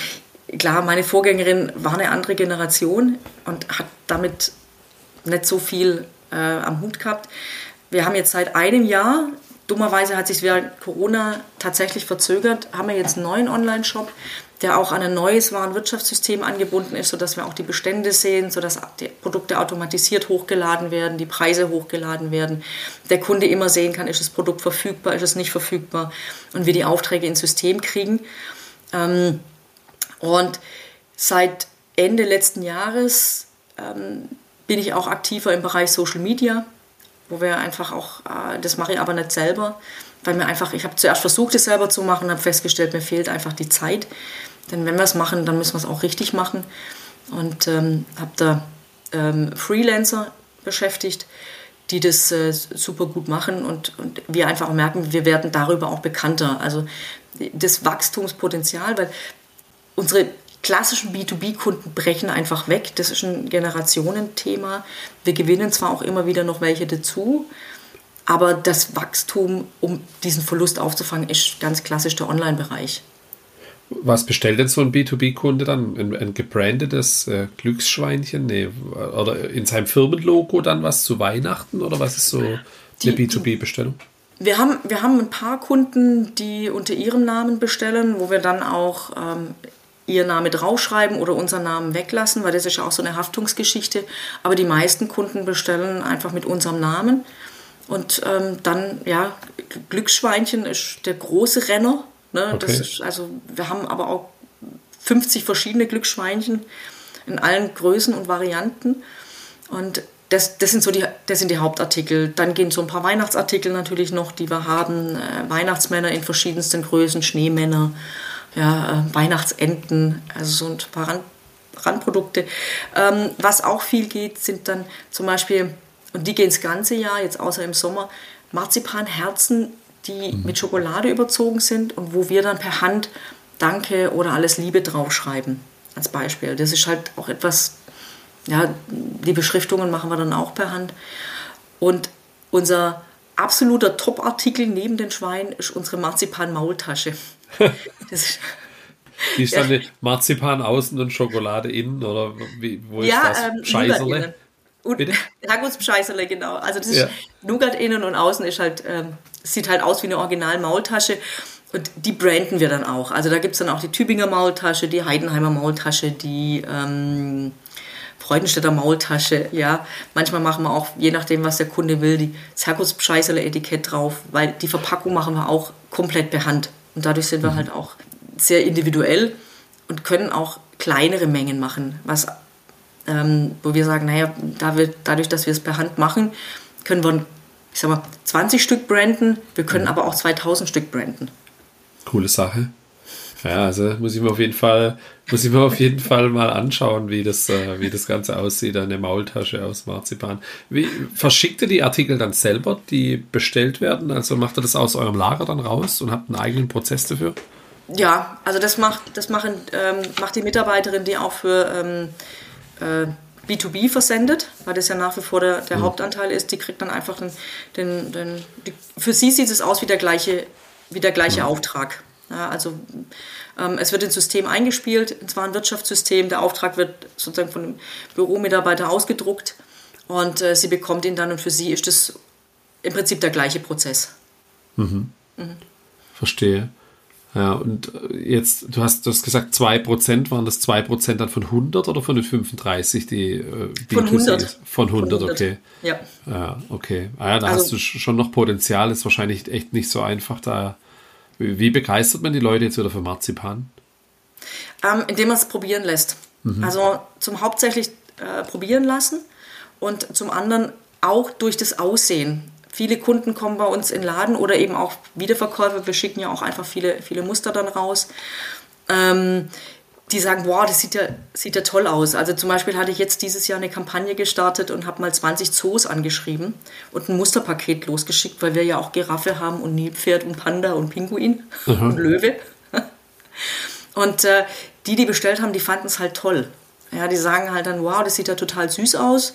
klar, meine Vorgängerin war eine andere Generation und hat damit nicht so viel äh, am Hut gehabt. Wir haben jetzt seit einem Jahr Dummerweise hat sich während Corona tatsächlich verzögert. Haben wir jetzt einen neuen Online-Shop, der auch an ein neues Warenwirtschaftssystem angebunden ist, sodass wir auch die Bestände sehen, sodass die Produkte automatisiert hochgeladen werden, die Preise hochgeladen werden, der Kunde immer sehen kann, ist das Produkt verfügbar, ist es nicht verfügbar und wir die Aufträge ins System kriegen. Ähm, und seit Ende letzten Jahres ähm, bin ich auch aktiver im Bereich Social Media wo wir einfach auch, äh, das mache ich aber nicht selber, weil mir einfach, ich habe zuerst versucht, es selber zu machen, habe festgestellt, mir fehlt einfach die Zeit. Denn wenn wir es machen, dann müssen wir es auch richtig machen. Und ähm, habe da ähm, Freelancer beschäftigt, die das äh, super gut machen und, und wir einfach merken, wir werden darüber auch bekannter. Also das Wachstumspotenzial, weil unsere klassischen B2B-Kunden brechen einfach weg. Das ist ein Generationenthema. Wir gewinnen zwar auch immer wieder noch welche dazu, aber das Wachstum, um diesen Verlust aufzufangen, ist ganz klassisch der Online-Bereich. Was bestellt denn so ein B2B-Kunde dann? Ein, ein gebrandetes äh, Glücksschweinchen? Nee, oder in seinem Firmenlogo dann was zu Weihnachten? Oder was ist so eine B2B-Bestellung? Wir haben, wir haben ein paar Kunden, die unter ihrem Namen bestellen, wo wir dann auch ähm, ihr Name draufschreiben oder unseren Namen weglassen, weil das ist ja auch so eine Haftungsgeschichte. Aber die meisten Kunden bestellen einfach mit unserem Namen. Und ähm, dann, ja, Glücksschweinchen ist der große Renner. Ne? Okay. Das ist, also wir haben aber auch 50 verschiedene Glücksschweinchen in allen Größen und Varianten. Und das, das, sind so die, das sind die Hauptartikel. Dann gehen so ein paar Weihnachtsartikel natürlich noch, die wir haben. Äh, Weihnachtsmänner in verschiedensten Größen, Schneemänner ja, äh, Weihnachtsenten, also so ein paar Rand, Randprodukte. Ähm, was auch viel geht, sind dann zum Beispiel, und die gehen das ganze Jahr, jetzt außer im Sommer, Marzipanherzen, die mit Schokolade überzogen sind und wo wir dann per Hand Danke oder alles Liebe draufschreiben, als Beispiel. Das ist halt auch etwas, ja, die Beschriftungen machen wir dann auch per Hand. Und unser absoluter Top-Artikel neben den Schweinen ist unsere Marzipan-Maultasche. Die ist dann ja. Marzipan außen und Schokolade innen oder wie, wo ist ja, das? Ähm, Scheißerle? Und Scheißerle, genau. Also das ist ja. Nougat innen und außen ist halt, ähm, sieht halt aus wie eine Original-Maultasche. Und die branden wir dann auch. Also da gibt es dann auch die Tübinger Maultasche, die Heidenheimer Maultasche, die ähm, Freudenstädter Maultasche. Ja, manchmal machen wir auch, je nachdem, was der Kunde will, die Zirkuspscheißerle-Etikett drauf, weil die Verpackung machen wir auch komplett per Hand. Und dadurch sind wir mhm. halt auch sehr individuell und können auch kleinere Mengen machen, was, ähm, wo wir sagen, naja, da wir, dadurch, dass wir es per Hand machen, können wir, ich sag mal, 20 Stück branden, wir können mhm. aber auch 2000 Stück branden. Coole Sache. Ja, also muss ich mir auf jeden Fall, muss ich mir auf jeden Fall mal anschauen, wie das, äh, wie das Ganze aussieht, eine Maultasche aus Marzipan. Wie, verschickt ihr die Artikel dann selber, die bestellt werden? Also macht ihr das aus eurem Lager dann raus und habt einen eigenen Prozess dafür? Ja, also das macht, das machen, ähm, macht die Mitarbeiterin, die auch für ähm, äh, B2B versendet, weil das ja nach wie vor der, der mhm. Hauptanteil ist, die kriegt dann einfach den, den, den die, für sie sieht es aus wie der gleiche, wie der gleiche mhm. Auftrag. Ja, also ähm, es wird ins System eingespielt, ins Warenwirtschaftssystem, der Auftrag wird sozusagen von dem Büromitarbeiter ausgedruckt und äh, sie bekommt ihn dann und für sie ist das im Prinzip der gleiche Prozess. Mhm. Mhm. Verstehe. Ja, und äh, jetzt, du hast, du hast gesagt, 2% waren das 2% dann von 100 oder von den 35, die äh, Von 100. Von 100, von 100. okay. Ja. Ja, okay. Ah ja, da also, hast du schon noch Potenzial, ist wahrscheinlich echt nicht so einfach, da wie begeistert man die Leute jetzt wieder für Marzipan? Ähm, indem man es probieren lässt. Mhm. Also zum hauptsächlich äh, probieren lassen und zum anderen auch durch das Aussehen. Viele Kunden kommen bei uns in den Laden oder eben auch Wiederverkäufer. Wir schicken ja auch einfach viele, viele Muster dann raus. Ähm, die sagen, wow, das sieht ja, sieht ja toll aus. Also zum Beispiel hatte ich jetzt dieses Jahr eine Kampagne gestartet und habe mal 20 Zoos angeschrieben und ein Musterpaket losgeschickt, weil wir ja auch Giraffe haben und Nilpferd und Panda und Pinguin mhm. und Löwe. Und äh, die, die bestellt haben, die fanden es halt toll. Ja, die sagen halt dann, wow, das sieht ja total süß aus.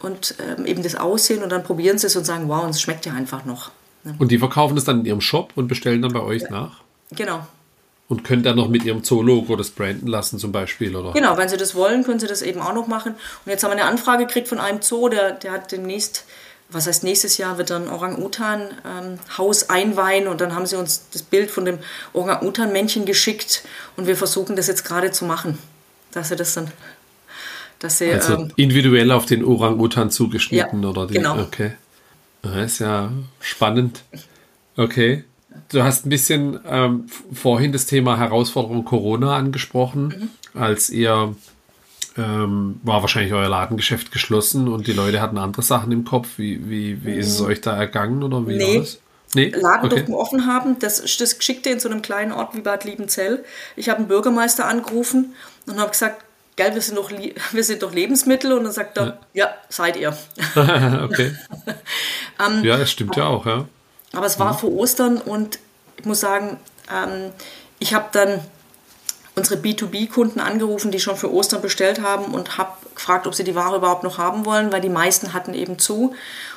Und ähm, eben das Aussehen und dann probieren sie es und sagen, wow, und es schmeckt ja einfach noch. Ne? Und die verkaufen es dann in ihrem Shop und bestellen dann bei euch ja. nach? Genau. Und können dann noch mit ihrem Zoo-Logo das branden lassen zum Beispiel, oder? Genau, wenn sie das wollen, können sie das eben auch noch machen. Und jetzt haben wir eine Anfrage gekriegt von einem Zoo, der, der hat demnächst, was heißt nächstes Jahr, wird dann Orang-Utan-Haus ähm, einweihen und dann haben sie uns das Bild von dem Orang-Utan-Männchen geschickt und wir versuchen das jetzt gerade zu machen, dass sie das dann dass sie, also ähm, individuell auf den Orang-Utan zugeschnitten ja, oder die, genau. Okay. Das ist ja spannend. Okay. Du hast ein bisschen ähm, vorhin das Thema Herausforderung Corona angesprochen, mhm. als ihr ähm, war wahrscheinlich euer Ladengeschäft geschlossen und die Leute hatten andere Sachen im Kopf. Wie, wie, wie ist es mhm. euch da ergangen oder wie nee. war das? Nee? Laden okay. durften offen haben. Das, das Geschickte in so einem kleinen Ort wie Bad Liebenzell. Ich habe einen Bürgermeister angerufen und habe gesagt, gell, wir sind doch, wir sind doch Lebensmittel. Und dann sagt er, ja, ja seid ihr. okay. ähm, ja, das stimmt ja auch, ja. Aber es war mhm. vor Ostern und ich muss sagen, ähm, ich habe dann unsere B2B-Kunden angerufen, die schon für Ostern bestellt haben und habe gefragt, ob sie die Ware überhaupt noch haben wollen, weil die meisten hatten eben zu.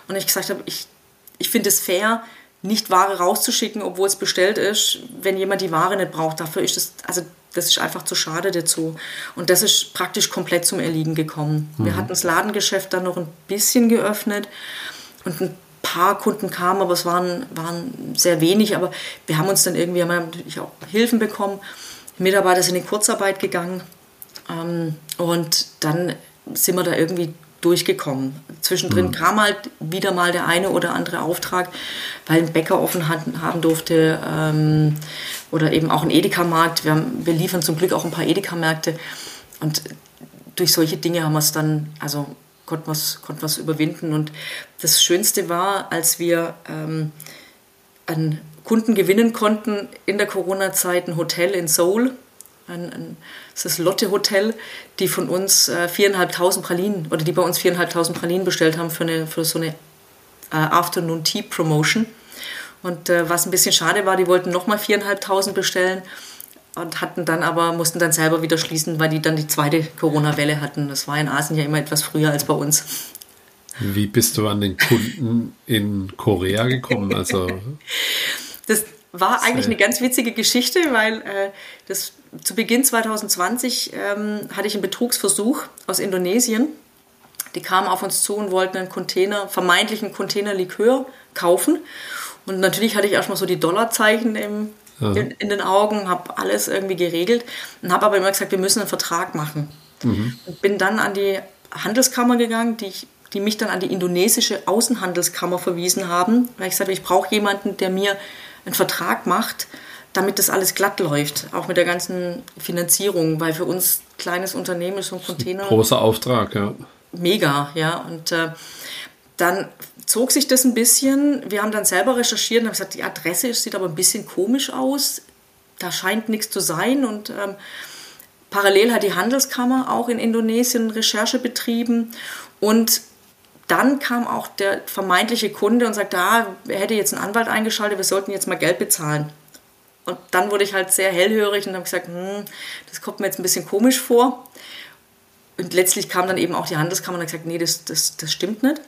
Und ich gesagt habe, ich, ich finde es fair, nicht Ware rauszuschicken, obwohl es bestellt ist, wenn jemand die Ware nicht braucht. Dafür ist das, also das ist einfach zu schade dazu. Und das ist praktisch komplett zum Erliegen gekommen. Mhm. Wir hatten das Ladengeschäft dann noch ein bisschen geöffnet und ein paar Kunden kamen, aber es waren, waren sehr wenig. Aber wir haben uns dann irgendwie, haben natürlich auch Hilfen bekommen. Die Mitarbeiter sind in Kurzarbeit gegangen ähm, und dann sind wir da irgendwie durchgekommen. Zwischendrin mhm. kam halt wieder mal der eine oder andere Auftrag, weil ein Bäcker offen haben durfte ähm, oder eben auch ein Edeka-Markt. Wir, wir liefern zum Glück auch ein paar Edeka-Märkte und durch solche Dinge haben wir es dann, also konnten wir es konnten überwinden. Und das Schönste war, als wir ähm, einen Kunden gewinnen konnten in der Corona-Zeit, ein Hotel in Seoul, ein, ein, das ist Lotte Hotel, die von uns äh, 4.500 Pralinen oder die bei uns 4.500 Pralinen bestellt haben für, eine, für so eine äh, Afternoon Tea Promotion. Und äh, was ein bisschen schade war, die wollten nochmal 4.500 bestellen und hatten dann aber, mussten dann selber wieder schließen, weil die dann die zweite Corona-Welle hatten. Das war in Asien ja immer etwas früher als bei uns. Wie bist du an den Kunden in Korea gekommen? Also das war eigentlich eine ganz witzige Geschichte, weil äh, das zu Beginn 2020 ähm, hatte ich einen Betrugsversuch aus Indonesien. Die kamen auf uns zu und wollten einen Container, vermeintlichen Container Likör kaufen. Und natürlich hatte ich erstmal so die Dollarzeichen im, ja. in, in, den Augen, habe alles irgendwie geregelt und habe aber immer gesagt, wir müssen einen Vertrag machen. Mhm. Und bin dann an die Handelskammer gegangen, die, die mich dann an die indonesische Außenhandelskammer verwiesen haben, weil ich sagte, ich brauche jemanden, der mir einen Vertrag macht, damit das alles glatt läuft, auch mit der ganzen Finanzierung, weil für uns kleines Unternehmen ist so ein Container. Ein großer Auftrag, ja. Mega, ja. Und äh, dann zog sich das ein bisschen. Wir haben dann selber recherchiert und haben gesagt, die Adresse sieht aber ein bisschen komisch aus. Da scheint nichts zu sein. Und ähm, parallel hat die Handelskammer auch in Indonesien Recherche betrieben. Und dann kam auch der vermeintliche Kunde und sagte, ah, er hätte jetzt einen Anwalt eingeschaltet, wir sollten jetzt mal Geld bezahlen. Und dann wurde ich halt sehr hellhörig und habe gesagt, hm, das kommt mir jetzt ein bisschen komisch vor. Und letztlich kam dann eben auch die Handelskammer und hat gesagt, nee, das, das, das stimmt nicht.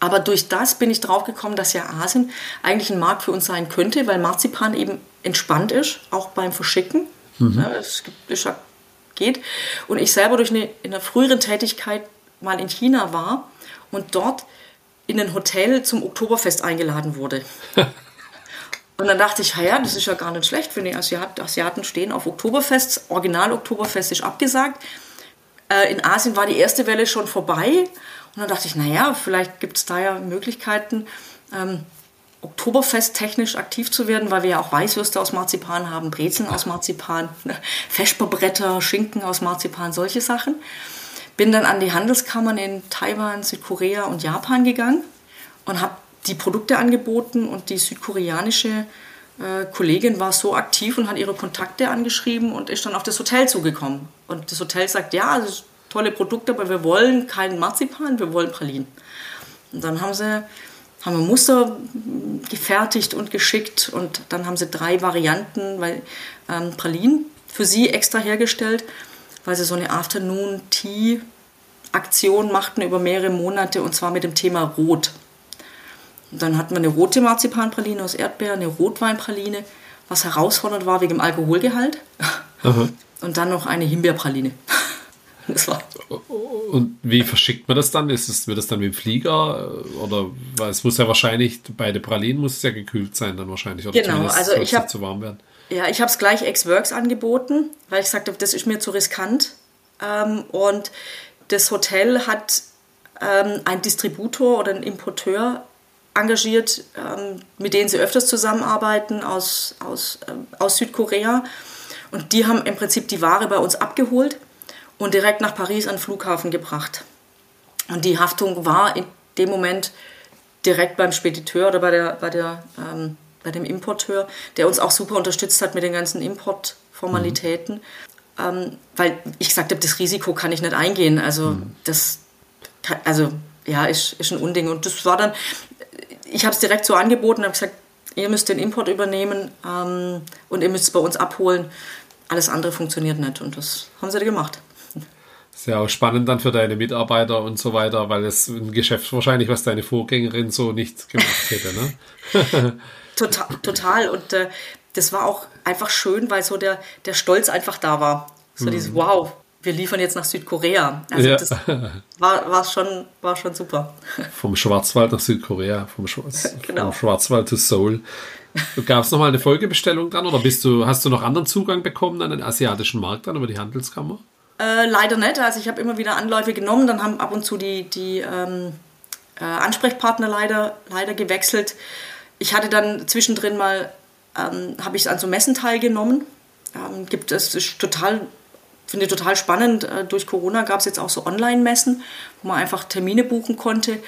Aber durch das bin ich drauf gekommen, dass ja Asien eigentlich ein Markt für uns sein könnte, weil Marzipan eben entspannt ist, auch beim Verschicken. Mhm. Ja, es gibt, geht. Und ich selber durch eine, in einer früheren Tätigkeit mal in China war und dort in ein Hotel zum Oktoberfest eingeladen wurde. Und dann dachte ich, ja, das ist ja gar nicht schlecht, wenn die Asiaten stehen auf Oktoberfest. Original Oktoberfest ist abgesagt. Äh, in Asien war die erste Welle schon vorbei. Und dann dachte ich, naja, vielleicht gibt es da ja Möglichkeiten, ähm, Oktoberfest technisch aktiv zu werden, weil wir ja auch Weißwürste aus Marzipan haben, Brezeln aus Marzipan, Feschperbretter, Schinken aus Marzipan, solche Sachen. Bin dann an die Handelskammern in Taiwan, Südkorea und Japan gegangen und habe die Produkte angeboten und die südkoreanische äh, Kollegin war so aktiv und hat ihre Kontakte angeschrieben und ist dann auf das Hotel zugekommen. Und das Hotel sagt, ja, tolle Produkte, aber wir wollen keinen Marzipan, wir wollen Pralinen. Und dann haben sie haben wir Muster gefertigt und geschickt und dann haben sie drei Varianten, weil ähm, Pralinen für sie extra hergestellt, weil sie so eine Afternoon Tea Aktion machten über mehrere Monate und zwar mit dem Thema Rot. Und dann hatten wir eine rote Marzipanpraline aus Erdbeeren, eine Rotweinpraline, was herausfordernd war wegen dem Alkoholgehalt. Aha. Und dann noch eine Himbeerpraline. Das war. Und wie verschickt man das dann? Ist es, wird das dann mit dem Flieger? Oder weil es muss ja wahrscheinlich, beide Pralinen muss es ja gekühlt sein dann wahrscheinlich. Oder genau, also ich habe zu warm werden. Ja, ich habe es gleich Ex-Works angeboten, weil ich sagte, das ist mir zu riskant. Ähm, und das Hotel hat ähm, einen Distributor oder einen Importeur engagiert, ähm, mit denen sie öfters zusammenarbeiten aus, aus, äh, aus Südkorea. Und die haben im Prinzip die Ware bei uns abgeholt und direkt nach Paris an den Flughafen gebracht. Und die Haftung war in dem Moment direkt beim Spediteur oder bei, der, bei, der, ähm, bei dem Importeur, der uns auch super unterstützt hat mit den ganzen Importformalitäten. Mhm. Ähm, weil ich gesagt habe, das Risiko kann ich nicht eingehen. Also mhm. das, kann, also ja, ist, ist ein Unding. Und das war dann, ich habe es direkt so angeboten, habe gesagt, ihr müsst den Import übernehmen ähm, und ihr müsst es bei uns abholen. Alles andere funktioniert nicht und das haben sie gemacht. Sehr auch spannend dann für deine Mitarbeiter und so weiter, weil es ein Geschäft wahrscheinlich, was deine Vorgängerin so nicht gemacht hätte. Ne? total, total. Und äh, das war auch einfach schön, weil so der, der Stolz einfach da war. So mhm. dieses Wow, wir liefern jetzt nach Südkorea. Also ja. das war, war, schon, war schon super. Vom Schwarzwald nach Südkorea, vom, Schwarz, genau. vom Schwarzwald to Seoul. Gab es nochmal eine Folgebestellung dann oder bist du, hast du noch anderen Zugang bekommen an den asiatischen Markt dann über die Handelskammer? Äh, leider nicht. Also ich habe immer wieder Anläufe genommen, dann haben ab und zu die, die ähm, äh, Ansprechpartner leider, leider gewechselt. Ich hatte dann zwischendrin mal, ähm, habe ich an so Messen teilgenommen. Ähm, gibt es ist total finde ich total spannend. Äh, durch Corona gab es jetzt auch so Online-Messen, wo man einfach Termine buchen konnte.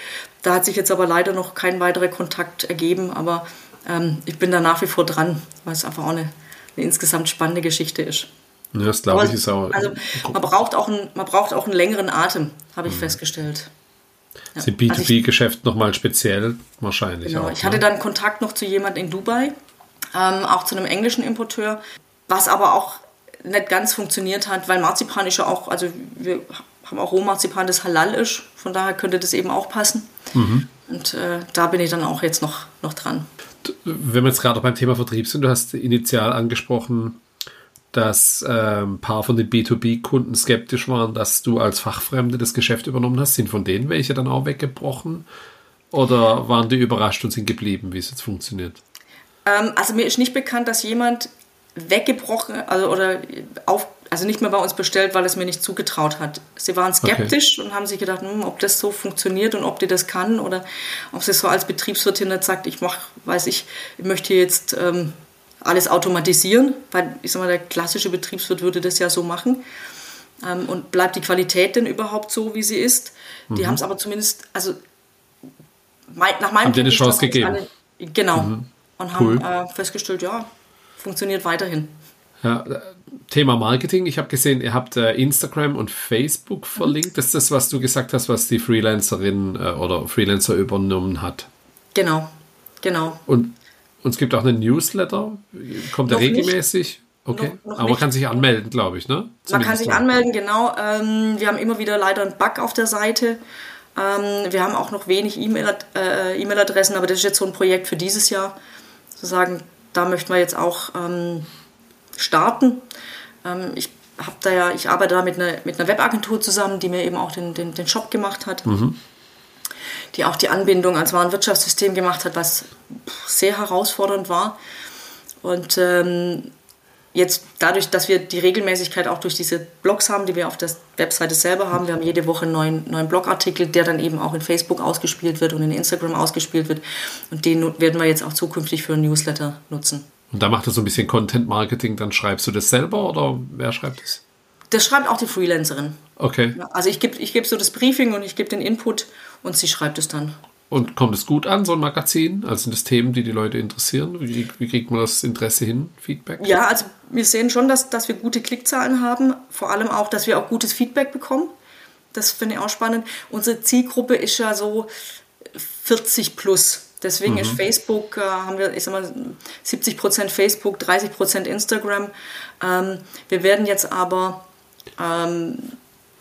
Da hat sich jetzt aber leider noch kein weiterer Kontakt ergeben. Aber ähm, ich bin da nach wie vor dran, weil es einfach auch eine, eine insgesamt spannende Geschichte ist. Ja, das glaube ich ist auch. Also man braucht auch einen, man braucht auch einen längeren Atem, habe ich mhm. festgestellt. Ja. Sind B2B-Geschäft also nochmal speziell wahrscheinlich genau. auch. Ich hatte ne? dann Kontakt noch zu jemandem in Dubai, ähm, auch zu einem englischen Importeur, was aber auch nicht ganz funktioniert hat, weil Marzipan ist ja auch, also wir haben auch Rohmarzipan, das halal ist, von daher könnte das eben auch passen. Mhm. Und äh, da bin ich dann auch jetzt noch, noch dran. Wenn wir jetzt gerade beim Thema Vertrieb sind, du hast initial angesprochen, dass äh, ein paar von den B2B-Kunden skeptisch waren, dass du als Fachfremde das Geschäft übernommen hast. Sind von denen welche dann auch weggebrochen? Oder waren die überrascht und sind geblieben, wie es jetzt funktioniert? Ähm, also mir ist nicht bekannt, dass jemand weggebrochen also, oder auf, also nicht mehr bei uns bestellt, weil es mir nicht zugetraut hat. Sie waren skeptisch okay. und haben sich gedacht, hm, ob das so funktioniert und ob die das kann oder ob sie so als Betriebswirtin nicht sagt, ich mache, weiß ich, ich möchte jetzt ähm, alles automatisieren, weil ich sag mal, der klassische Betriebswirt würde das ja so machen. Ähm, und bleibt die Qualität denn überhaupt so, wie sie ist? Die mhm. haben es aber zumindest, also mein, nach meinem Haben dir eine Chance gegeben? Alle, genau. Mhm. Und cool. haben äh, festgestellt, ja, funktioniert weiterhin. Ja, Thema Marketing. Ich habe gesehen, ihr habt äh, Instagram und Facebook verlinkt. Das ist das, was du gesagt hast, was die Freelancerin äh, oder Freelancer übernommen hat. Genau, genau. Und, und es gibt auch einen Newsletter. Kommt der regelmäßig? Nicht. Okay, noch, noch aber man kann sich anmelden, glaube ich, ne? Zumindest man kann sich anmelden, genau. Ähm, wir haben immer wieder leider einen Bug auf der Seite. Ähm, wir haben auch noch wenig äh, E-Mail-Adressen, aber das ist jetzt so ein Projekt für dieses Jahr. Sozusagen da möchten wir jetzt auch ähm, starten. Ähm, ich habe da ja, ich arbeite da mit einer, mit einer Webagentur zusammen, die mir eben auch den, den, den Shop gemacht hat. Mhm. Die auch die Anbindung ans Warenwirtschaftssystem gemacht hat, was sehr herausfordernd war. Und ähm, jetzt dadurch, dass wir die Regelmäßigkeit auch durch diese Blogs haben, die wir auf der Webseite selber haben, wir haben jede Woche einen neuen, neuen Blogartikel, der dann eben auch in Facebook ausgespielt wird und in Instagram ausgespielt wird. Und den werden wir jetzt auch zukünftig für ein Newsletter nutzen. Und da macht er so ein bisschen Content Marketing, dann schreibst du das selber oder wer schreibt es? Das schreibt auch die Freelancerin. Okay. Also ich gebe ich geb so das Briefing und ich gebe den Input und sie schreibt es dann. Und kommt es gut an, so ein Magazin? Also sind das Themen, die die Leute interessieren? Wie, wie kriegt man das Interesse hin, Feedback? Ja, also wir sehen schon, dass, dass wir gute Klickzahlen haben. Vor allem auch, dass wir auch gutes Feedback bekommen. Das finde ich auch spannend. Unsere Zielgruppe ist ja so 40 plus. Deswegen mhm. ist Facebook, äh, haben wir, ich sag mal, 70 Prozent Facebook, 30 Prozent Instagram. Ähm, wir werden jetzt aber, ähm,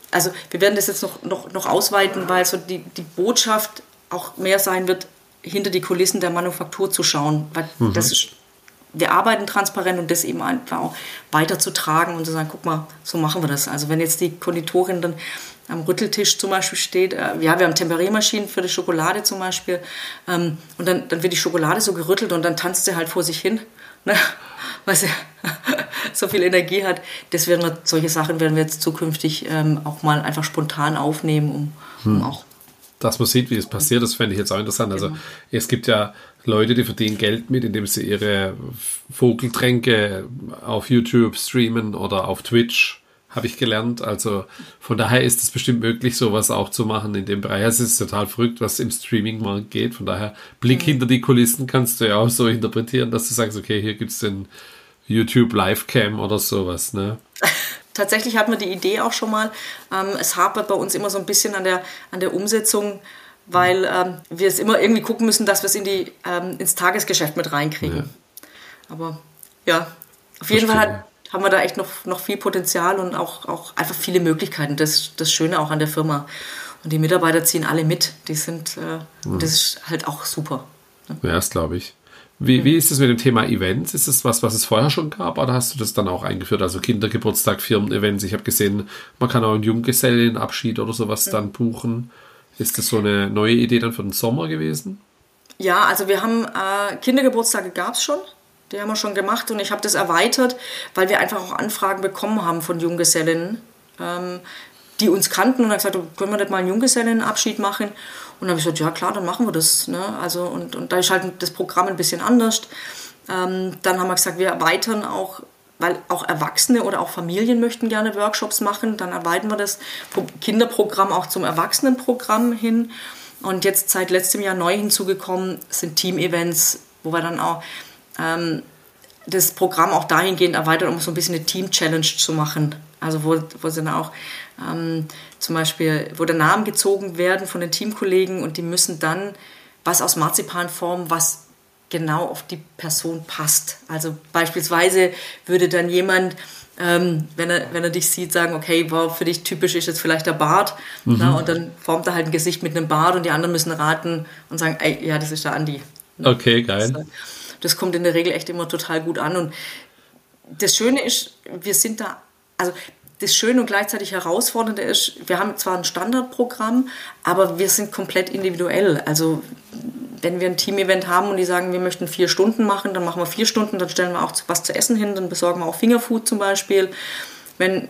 also wir werden das jetzt noch, noch, noch ausweiten, weil so die, die Botschaft auch mehr sein wird, hinter die Kulissen der Manufaktur zu schauen. Weil mhm. das ist, wir arbeiten transparent und das eben einfach auch weiterzutragen und zu sagen, guck mal, so machen wir das. Also wenn jetzt die Konditorin dann am Rütteltisch zum Beispiel steht. Äh, ja, wir haben Temperiermaschinen für die Schokolade zum Beispiel. Ähm, und dann, dann wird die Schokolade so gerüttelt und dann tanzt sie halt vor sich hin, ne? weil sie so viel Energie hat. Das werden wir, solche Sachen werden wir jetzt zukünftig ähm, auch mal einfach spontan aufnehmen, um, um hm. auch dass man sieht, wie es passiert, das fände ich jetzt auch interessant. Also genau. es gibt ja Leute, die verdienen Geld mit, indem sie ihre Vogeltränke auf YouTube streamen oder auf Twitch habe ich gelernt. Also von daher ist es bestimmt möglich, sowas auch zu machen in dem Bereich. Also es ist total verrückt, was im Streaming-Markt geht. Von daher, Blick mhm. hinter die Kulissen kannst du ja auch so interpretieren, dass du sagst, okay, hier gibt es den YouTube Livecam oder sowas. Ne? Tatsächlich hatten wir die Idee auch schon mal. Ähm, es hapert bei uns immer so ein bisschen an der, an der Umsetzung, weil ähm, wir es immer irgendwie gucken müssen, dass wir es in die, ähm, ins Tagesgeschäft mit reinkriegen. Ja. Aber ja, auf jeden Fall hat, haben wir da echt noch, noch viel Potenzial und auch, auch einfach viele Möglichkeiten. Das das Schöne auch an der Firma. Und die Mitarbeiter ziehen alle mit. Die sind, äh, mhm. das ist halt auch super. Ne? Ja, das glaube ich. Wie, wie ist es mit dem Thema Events? Ist es was, was es vorher schon gab oder hast du das dann auch eingeführt? Also Kindergeburtstag, Firmen-Events. Ich habe gesehen, man kann auch einen Junggesellenabschied oder sowas dann buchen. Ist das so eine neue Idee dann für den Sommer gewesen? Ja, also wir haben äh, Kindergeburtstage gab es schon. Die haben wir schon gemacht und ich habe das erweitert, weil wir einfach auch Anfragen bekommen haben von Junggesellinnen, ähm, die uns kannten und haben gesagt, können wir nicht mal einen Junggesellinnenabschied machen? Und dann habe ich gesagt, ja klar, dann machen wir das. Ne? Also, und, und da ist halt das Programm ein bisschen anders. Ähm, dann haben wir gesagt, wir erweitern auch, weil auch Erwachsene oder auch Familien möchten gerne Workshops machen. Dann erweitern wir das Kinderprogramm auch zum Erwachsenenprogramm hin. Und jetzt seit letztem Jahr neu hinzugekommen sind Team-Events, wo wir dann auch ähm, das Programm auch dahingehend erweitert, um so ein bisschen eine Team-Challenge zu machen. Also wo, wo dann auch ähm, zum Beispiel, wo der Namen gezogen werden von den Teamkollegen und die müssen dann was aus Marzipanform, was genau auf die Person passt. Also beispielsweise würde dann jemand, ähm, wenn, er, wenn er dich sieht, sagen, okay, wow, für dich typisch ist jetzt vielleicht der Bart. Mhm. Na, und dann formt er halt ein Gesicht mit einem Bart und die anderen müssen raten und sagen, ey, ja, das ist der Andi. Okay, geil. Das, das kommt in der Regel echt immer total gut an. Und das Schöne ist, wir sind da, also das Schöne und gleichzeitig Herausfordernde ist, wir haben zwar ein Standardprogramm, aber wir sind komplett individuell. Also wenn wir ein Team-Event haben und die sagen, wir möchten vier Stunden machen, dann machen wir vier Stunden, dann stellen wir auch was zu essen hin, dann besorgen wir auch Fingerfood zum Beispiel. Wenn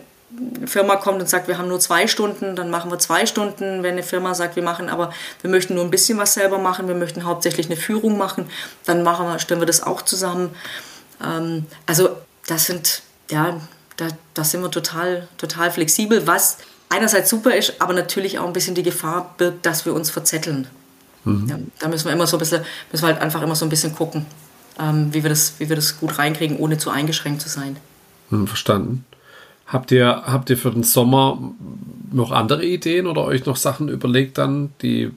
eine Firma kommt und sagt, wir haben nur zwei Stunden, dann machen wir zwei Stunden. Wenn eine Firma sagt, wir machen aber, wir möchten nur ein bisschen was selber machen, wir möchten hauptsächlich eine Führung machen, dann machen wir, stellen wir das auch zusammen. Ähm, also das sind, ja, da, da sind wir total, total flexibel, was einerseits super ist, aber natürlich auch ein bisschen die Gefahr birgt, dass wir uns verzetteln. Mhm. Ja, da müssen wir immer so ein bisschen, müssen wir halt einfach immer so ein bisschen gucken, ähm, wie, wir das, wie wir das gut reinkriegen, ohne zu eingeschränkt zu sein. Hm, verstanden. Habt ihr, habt ihr für den Sommer noch andere Ideen oder euch noch Sachen überlegt dann, die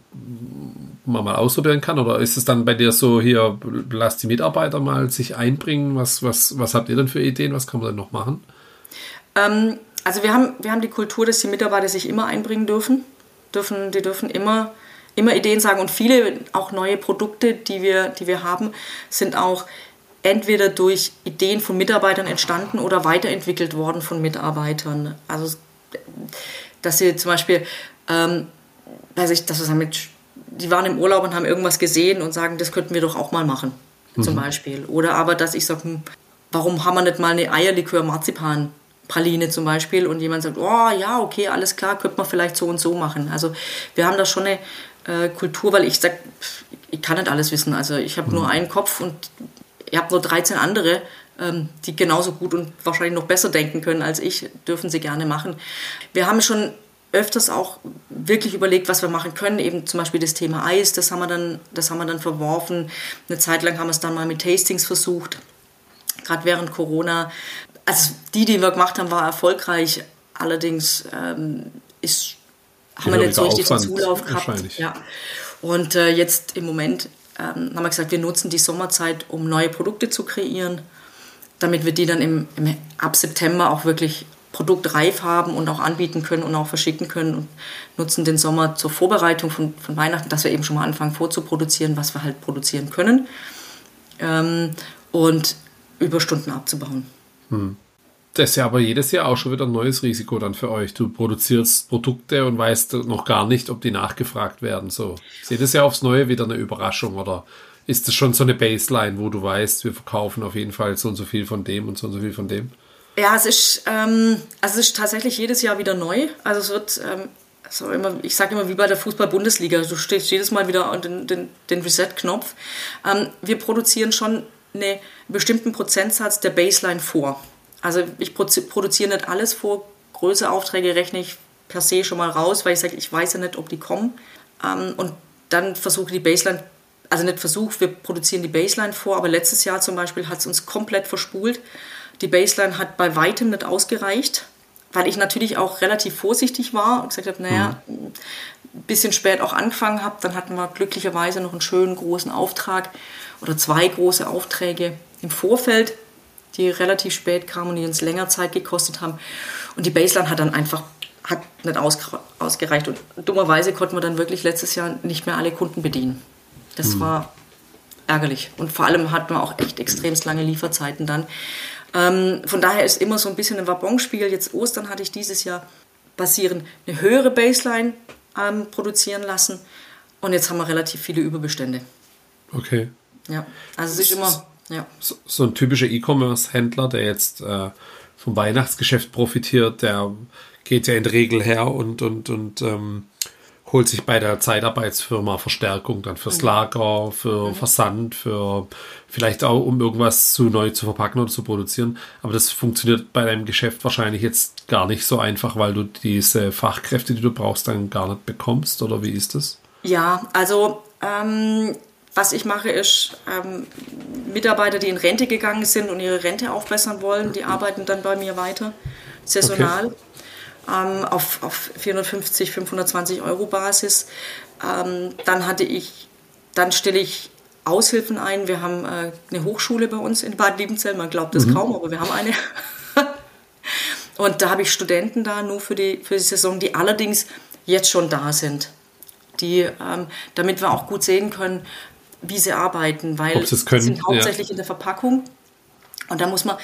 man mal ausprobieren kann? Oder ist es dann bei dir so, hier, lass die Mitarbeiter mal sich einbringen? Was, was, was habt ihr denn für Ideen? Was kann man denn noch machen? Ähm, also wir haben, wir haben die Kultur, dass die Mitarbeiter sich immer einbringen dürfen. dürfen die dürfen immer, immer Ideen sagen. Und viele auch neue Produkte, die wir, die wir haben, sind auch entweder durch Ideen von Mitarbeitern entstanden oder weiterentwickelt worden von Mitarbeitern. Also, dass sie zum Beispiel, ähm, weiß ich, dass wir mit, die waren im Urlaub und haben irgendwas gesehen und sagen, das könnten wir doch auch mal machen, mhm. zum Beispiel. Oder aber, dass ich sage, hm, warum haben wir nicht mal eine Eierlikör-Marzipan? Praline zum Beispiel und jemand sagt, oh ja, okay, alles klar, könnte man vielleicht so und so machen. Also wir haben da schon eine äh, Kultur, weil ich sage, ich kann nicht alles wissen. Also ich habe mhm. nur einen Kopf und ihr habt nur 13 andere, ähm, die genauso gut und wahrscheinlich noch besser denken können als ich, dürfen sie gerne machen. Wir haben schon öfters auch wirklich überlegt, was wir machen können. Eben zum Beispiel das Thema Eis, das haben wir dann, das haben wir dann verworfen. Eine Zeit lang haben wir es dann mal mit Tastings versucht, gerade während Corona. Also die, die wir gemacht haben, war erfolgreich. Allerdings ähm, ist, haben wir nicht so richtig den Zulauf gehabt. Ja. Und äh, jetzt im Moment ähm, haben wir gesagt, wir nutzen die Sommerzeit, um neue Produkte zu kreieren, damit wir die dann im, im, ab September auch wirklich produktreif haben und auch anbieten können und auch verschicken können und nutzen den Sommer zur Vorbereitung von, von Weihnachten, dass wir eben schon mal anfangen vorzuproduzieren, was wir halt produzieren können ähm, und Überstunden abzubauen. Hm. Das ist ja aber jedes Jahr auch schon wieder ein neues Risiko dann für euch. Du produzierst Produkte und weißt noch gar nicht, ob die nachgefragt werden. So. Ist jedes Jahr aufs Neue wieder eine Überraschung oder ist das schon so eine Baseline, wo du weißt, wir verkaufen auf jeden Fall so und so viel von dem und so und so viel von dem? Ja, es ist, ähm, also es ist tatsächlich jedes Jahr wieder neu. Also es wird, ähm, also immer, ich sage immer wie bei der Fußball-Bundesliga, du stehst jedes Mal wieder an den, den, den Reset-Knopf. Ähm, wir produzieren schon einen bestimmten Prozentsatz der Baseline vor. Also ich produziere nicht alles vor. Größere Aufträge rechne ich per se schon mal raus, weil ich sage, ich weiß ja nicht, ob die kommen. Ähm, und dann versuche die Baseline, also nicht versuche, wir produzieren die Baseline vor, aber letztes Jahr zum Beispiel hat es uns komplett verspult. Die Baseline hat bei weitem nicht ausgereicht, weil ich natürlich auch relativ vorsichtig war und gesagt habe, naja, mhm. ein bisschen spät auch angefangen habe. Dann hatten wir glücklicherweise noch einen schönen großen Auftrag oder zwei große Aufträge im Vorfeld die relativ spät kamen und die uns länger Zeit gekostet haben. Und die Baseline hat dann einfach hat nicht ausgereicht. Und dummerweise konnten wir dann wirklich letztes Jahr nicht mehr alle Kunden bedienen. Das mhm. war ärgerlich. Und vor allem hatten wir auch echt extremst lange Lieferzeiten dann. Ähm, von daher ist immer so ein bisschen ein Wabonspiel. Jetzt Ostern hatte ich dieses Jahr basierend eine höhere Baseline ähm, produzieren lassen. Und jetzt haben wir relativ viele Überbestände. Okay. Ja, also es ist immer ja. So, so ein typischer E-Commerce-Händler, der jetzt äh, vom Weihnachtsgeschäft profitiert, der geht ja in der Regel her und, und, und ähm, holt sich bei der Zeitarbeitsfirma Verstärkung dann fürs mhm. Lager, für mhm. Versand, für vielleicht auch, um irgendwas zu neu zu verpacken oder zu produzieren. Aber das funktioniert bei deinem Geschäft wahrscheinlich jetzt gar nicht so einfach, weil du diese Fachkräfte, die du brauchst, dann gar nicht bekommst. Oder wie ist das? Ja, also ähm, was ich mache, ist, ähm, Mitarbeiter, die in Rente gegangen sind und ihre Rente aufbessern wollen, die arbeiten dann bei mir weiter, saisonal, okay. ähm, auf, auf 450, 520 Euro Basis. Ähm, dann hatte ich, dann stelle ich Aushilfen ein. Wir haben äh, eine Hochschule bei uns in Bad Liebenzell, man glaubt es mhm. kaum, aber wir haben eine. und da habe ich Studenten da nur für die, für die Saison, die allerdings jetzt schon da sind. Die, ähm, damit wir auch gut sehen können, wie sie arbeiten, weil sie sind hauptsächlich ja. in der Verpackung. Und da muss man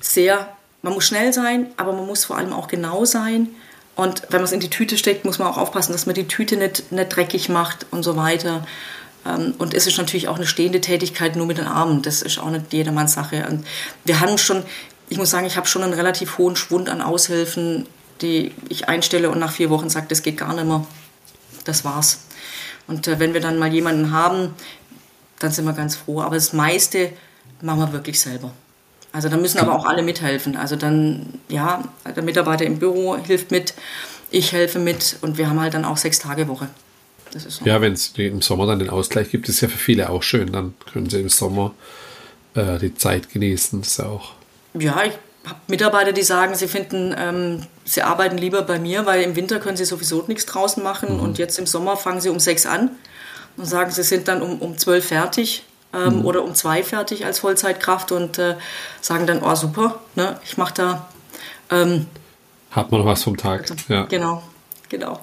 sehr, man muss schnell sein, aber man muss vor allem auch genau sein. Und wenn man es in die Tüte steckt, muss man auch aufpassen, dass man die Tüte nicht, nicht dreckig macht und so weiter. Ähm, und es ist natürlich auch eine stehende Tätigkeit nur mit den Armen. Das ist auch nicht jedermanns Sache. Und wir haben schon, ich muss sagen, ich habe schon einen relativ hohen Schwund an Aushilfen, die ich einstelle und nach vier Wochen sage, das geht gar nicht mehr. Das war's. Und äh, wenn wir dann mal jemanden haben, dann sind wir ganz froh. Aber das meiste machen wir wirklich selber. Also da müssen aber auch alle mithelfen. Also dann, ja, der Mitarbeiter im Büro hilft mit, ich helfe mit und wir haben halt dann auch sechs Tage Woche. So. Ja, wenn es im Sommer dann den Ausgleich gibt, ist ja für viele auch schön. Dann können sie im Sommer äh, die Zeit genießen. Das ist ja auch. Ja, ich habe Mitarbeiter, die sagen, sie finden, ähm, sie arbeiten lieber bei mir, weil im Winter können sie sowieso nichts draußen machen mhm. und jetzt im Sommer fangen sie um sechs an und sagen, sie sind dann um, um zwölf fertig ähm, mhm. oder um zwei fertig als Vollzeitkraft und äh, sagen dann, oh super, ne, ich mache da. Ähm, Hat man noch was vom Tag. Also, ja. Genau, genau.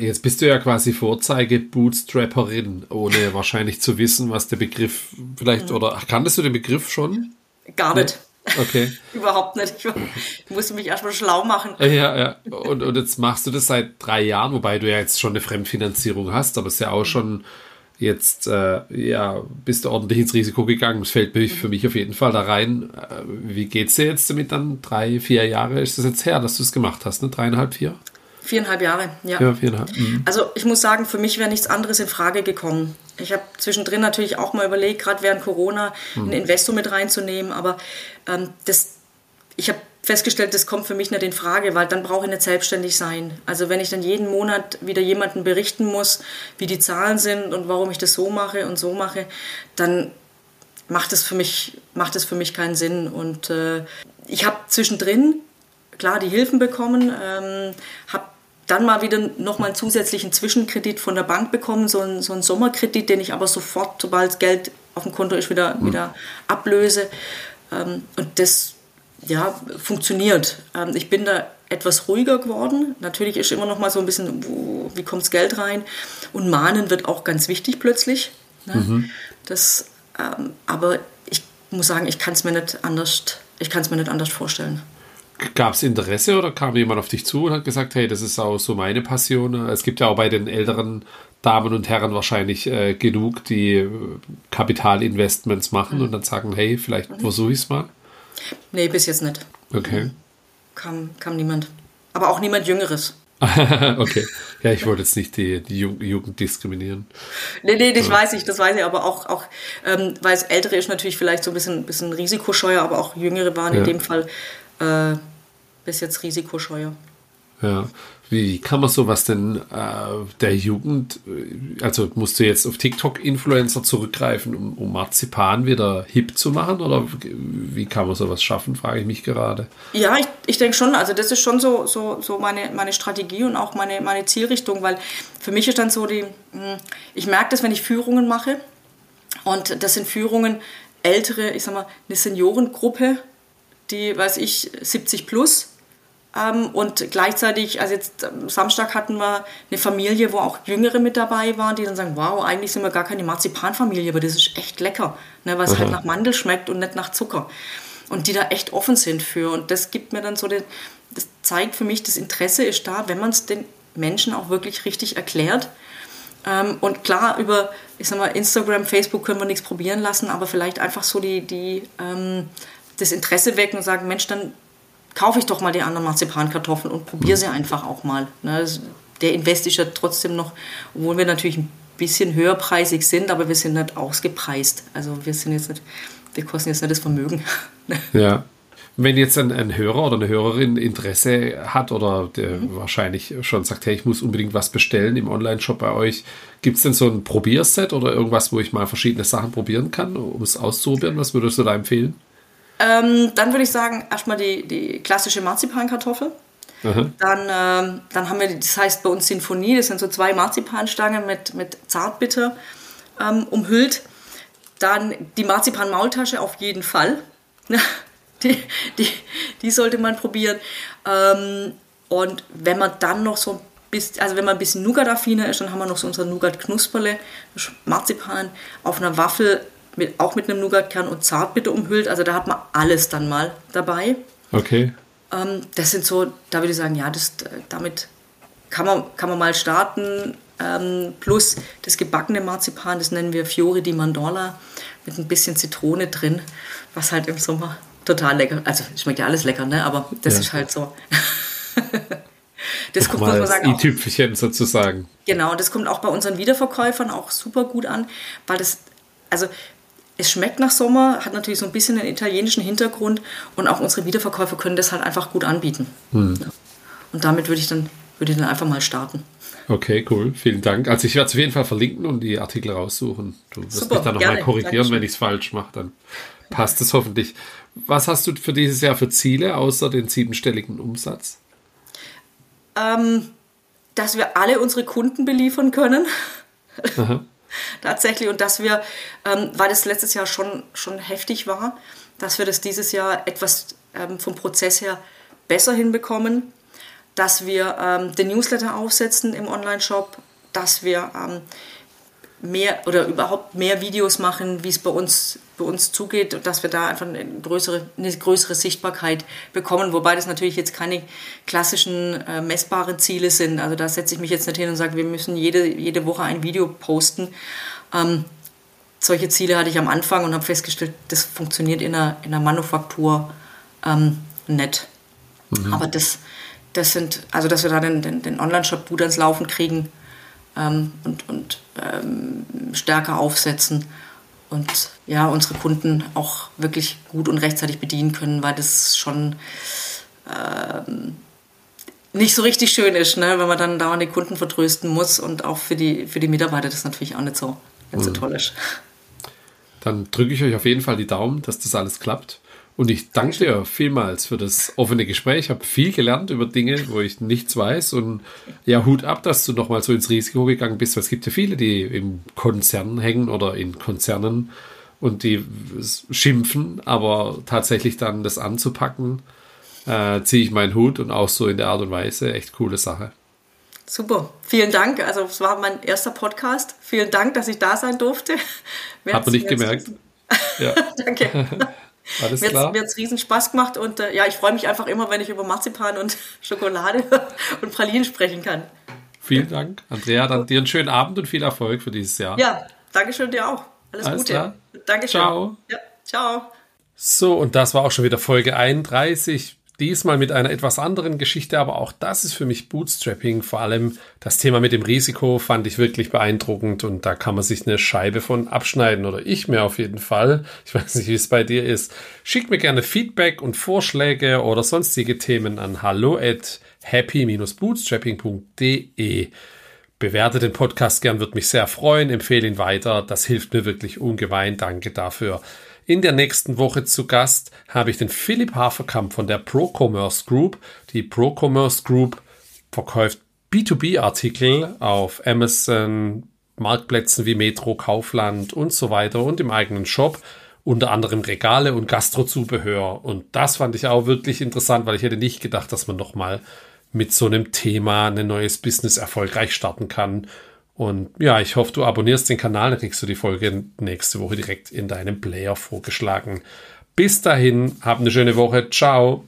Jetzt bist du ja quasi Vorzeige-Bootstrapperin, ohne wahrscheinlich zu wissen, was der Begriff vielleicht, mhm. oder kanntest du den Begriff schon? Gar nicht. Okay. Überhaupt nicht. Ich musste mich erstmal schlau machen. Ja, ja. Und, und jetzt machst du das seit drei Jahren, wobei du ja jetzt schon eine Fremdfinanzierung hast, aber es ist ja auch schon jetzt, äh, ja, bist du ordentlich ins Risiko gegangen. Das fällt für mich auf jeden Fall da rein. Äh, wie geht's dir jetzt damit dann? Drei, vier Jahre ist das jetzt her, dass du es gemacht hast, ne? Dreieinhalb, vier? Viereinhalb Jahre, ja. Ja, viereinhalb. Mhm. Also ich muss sagen, für mich wäre nichts anderes in Frage gekommen. Ich habe zwischendrin natürlich auch mal überlegt, gerade während Corona mhm. einen Investor mit reinzunehmen, aber ähm, das, ich habe festgestellt, das kommt für mich nicht in Frage, weil dann brauche ich nicht selbstständig sein. Also wenn ich dann jeden Monat wieder jemanden berichten muss, wie die Zahlen sind und warum ich das so mache und so mache, dann macht es für mich, macht es für mich keinen Sinn. Und äh, ich habe zwischendrin klar die Hilfen bekommen, ähm, habe dann mal wieder nochmal einen zusätzlichen Zwischenkredit von der Bank bekommen, so einen, so einen Sommerkredit, den ich aber sofort, sobald Geld auf dem Konto ist, wieder, mhm. wieder ablöse. Ähm, und das ja, funktioniert. Ähm, ich bin da etwas ruhiger geworden. Natürlich ist immer noch mal so ein bisschen, wie kommt das Geld rein? Und Mahnen wird auch ganz wichtig plötzlich. Ne? Mhm. Das, ähm, aber ich muss sagen, ich kann es mir nicht anders, ich kann es mir nicht anders vorstellen. Gab es Interesse oder kam jemand auf dich zu und hat gesagt, hey, das ist auch so meine Passion? Es gibt ja auch bei den älteren Damen und Herren wahrscheinlich äh, genug, die äh, Kapitalinvestments machen mhm. und dann sagen, hey, vielleicht mhm. versuche ich es mal. Nee, bis jetzt nicht. Okay. Kam, kam niemand. Aber auch niemand Jüngeres. okay. Ja, ich wollte jetzt nicht die, die Jugend diskriminieren. Nee, nee, das ja. weiß ich, das weiß ich, aber auch, auch ähm, weil es Ältere ist natürlich vielleicht so ein bisschen, bisschen risikoscheuer, aber auch Jüngere waren ja. in dem Fall äh, bis jetzt risikoscheuer. Ja. Wie kann man sowas denn äh, der Jugend, äh, also musst du jetzt auf TikTok-Influencer zurückgreifen, um, um, Marzipan wieder hip zu machen? Oder wie kann man sowas schaffen, frage ich mich gerade. Ja, ich, ich denke schon, also das ist schon so, so, so meine, meine Strategie und auch meine, meine Zielrichtung, weil für mich ist dann so die, hm, ich merke das, wenn ich Führungen mache und das sind Führungen ältere, ich sag mal, eine Seniorengruppe, die, weiß ich, 70 plus und gleichzeitig, also jetzt am Samstag hatten wir eine Familie, wo auch Jüngere mit dabei waren, die dann sagen, wow, eigentlich sind wir gar keine Marzipanfamilie, aber das ist echt lecker, ne, weil es halt nach Mandel schmeckt und nicht nach Zucker. Und die da echt offen sind für. Und das gibt mir dann so den, das zeigt für mich, das Interesse ist da, wenn man es den Menschen auch wirklich richtig erklärt. Ähm, und klar, über, ich sag mal, Instagram, Facebook können wir nichts probieren lassen, aber vielleicht einfach so die, die ähm, das Interesse wecken und sagen, Mensch, dann kaufe ich doch mal die anderen Marzipankartoffeln und probiere sie einfach auch mal. Ne? Der Invest ist ja trotzdem noch, obwohl wir natürlich ein bisschen höherpreisig sind, aber wir sind nicht ausgepreist. Also wir sind jetzt nicht, wir kosten jetzt nicht das Vermögen. Ja. Wenn jetzt ein, ein, Hörer oder eine Hörerin Interesse hat oder der mhm. wahrscheinlich schon sagt, hey, ich muss unbedingt was bestellen im Online-Shop bei euch, gibt es denn so ein Probierset oder irgendwas, wo ich mal verschiedene Sachen probieren kann, um es auszuprobieren? Was würdest du da empfehlen? Ähm, dann würde ich sagen, erstmal die, die klassische Marzipankartoffel. Mhm. Dann, ähm, dann haben wir, das heißt bei uns Sinfonie, das sind so zwei Marzipanstangen mit, mit Zartbitter ähm, umhüllt. Dann die Marzipan-Maultasche auf jeden Fall. die, die, die sollte man probieren. Ähm, und wenn man dann noch so ein bisschen, also wenn man ein bisschen Nougat-affiner ist, dann haben wir noch so unser Nougat-Knusperle, Marzipan auf einer Waffel mit, auch mit einem Nougatkern und Zartbitter umhüllt. Also da hat man alles dann mal dabei. Okay. Ähm, das sind so, da würde ich sagen, ja, das, damit kann man, kann man mal starten. Ähm, plus das gebackene Marzipan, das nennen wir Fiore di Mandorla, mit ein bisschen Zitrone drin, was halt im Sommer total lecker, also schmeckt ja alles lecker, ne? aber das ja. ist halt so. das kommt, muss man sagen. i-Tüpfelchen sozusagen. Genau, das kommt auch bei unseren Wiederverkäufern auch super gut an, weil das, also es schmeckt nach Sommer, hat natürlich so ein bisschen einen italienischen Hintergrund und auch unsere Wiederverkäufer können das halt einfach gut anbieten. Hm. Und damit würde ich, dann, würde ich dann einfach mal starten. Okay, cool. Vielen Dank. Also ich werde es auf jeden Fall verlinken und die Artikel raussuchen. Du wirst Super, mich dann nochmal korrigieren, Dankeschön. wenn ich es falsch mache. Dann passt es hoffentlich. Was hast du für dieses Jahr für Ziele, außer den siebenstelligen Umsatz? Ähm, dass wir alle unsere Kunden beliefern können. Aha tatsächlich. Und dass wir, ähm, weil das letztes Jahr schon, schon heftig war, dass wir das dieses Jahr etwas ähm, vom Prozess her besser hinbekommen, dass wir ähm, den Newsletter aufsetzen im Online-Shop, dass wir ähm, mehr oder überhaupt mehr Videos machen, wie es bei uns, bei uns zugeht, dass wir da einfach eine größere, eine größere Sichtbarkeit bekommen, wobei das natürlich jetzt keine klassischen äh, messbaren Ziele sind. Also da setze ich mich jetzt nicht hin und sage, wir müssen jede, jede Woche ein Video posten. Ähm, solche Ziele hatte ich am Anfang und habe festgestellt, das funktioniert in der, in der Manufaktur ähm, nicht. Mhm. Aber das, das sind, also dass wir da den, den, den Online-Shop gut ans Laufen kriegen, ähm, und, und ähm, stärker aufsetzen und ja, unsere Kunden auch wirklich gut und rechtzeitig bedienen können, weil das schon ähm, nicht so richtig schön ist, ne? wenn man dann dauernd die Kunden vertrösten muss und auch für die, für die Mitarbeiter das natürlich auch nicht so, nicht so mhm. toll ist. Dann drücke ich euch auf jeden Fall die Daumen, dass das alles klappt. Und ich danke dir vielmals für das offene Gespräch. Ich habe viel gelernt über Dinge, wo ich nichts weiß. Und ja, Hut ab, dass du nochmal so ins Risiko gegangen bist. Weil es gibt ja viele, die im Konzern hängen oder in Konzernen und die schimpfen, aber tatsächlich dann das anzupacken, äh, ziehe ich meinen Hut und auch so in der Art und Weise. Echt coole Sache. Super, vielen Dank. Also es war mein erster Podcast. Vielen Dank, dass ich da sein durfte. Hat man nicht gemerkt. Ja. Danke. Alles mir klar. Mir hat es riesen Spaß gemacht und äh, ja, ich freue mich einfach immer, wenn ich über Marzipan und Schokolade und Pralinen sprechen kann. Vielen Dank, Andrea. Dann dir einen schönen Abend und viel Erfolg für dieses Jahr. Ja, danke schön dir auch. Alles, Alles Gute. Klar. Dankeschön. Ciao. Ja, ciao. So, und das war auch schon wieder Folge 31. Diesmal mit einer etwas anderen Geschichte, aber auch das ist für mich Bootstrapping. Vor allem das Thema mit dem Risiko fand ich wirklich beeindruckend und da kann man sich eine Scheibe von abschneiden oder ich mir auf jeden Fall. Ich weiß nicht, wie es bei dir ist. Schick mir gerne Feedback und Vorschläge oder sonstige Themen an hallo at happy-bootstrapping.de. Bewerte den Podcast gern, würde mich sehr freuen. Empfehle ihn weiter. Das hilft mir wirklich ungemein. Danke dafür. In der nächsten Woche zu Gast habe ich den Philipp Haferkamp von der ProCommerce Group. Die ProCommerce Group verkauft B2B-Artikel auf Amazon, Marktplätzen wie Metro, Kaufland und so weiter und im eigenen Shop. Unter anderem Regale und Gastrozubehör. Und das fand ich auch wirklich interessant, weil ich hätte nicht gedacht, dass man nochmal mit so einem Thema ein neues Business erfolgreich starten kann. Und ja, ich hoffe, du abonnierst den Kanal, dann kriegst du die Folge nächste Woche direkt in deinem Player vorgeschlagen. Bis dahin, hab eine schöne Woche. Ciao.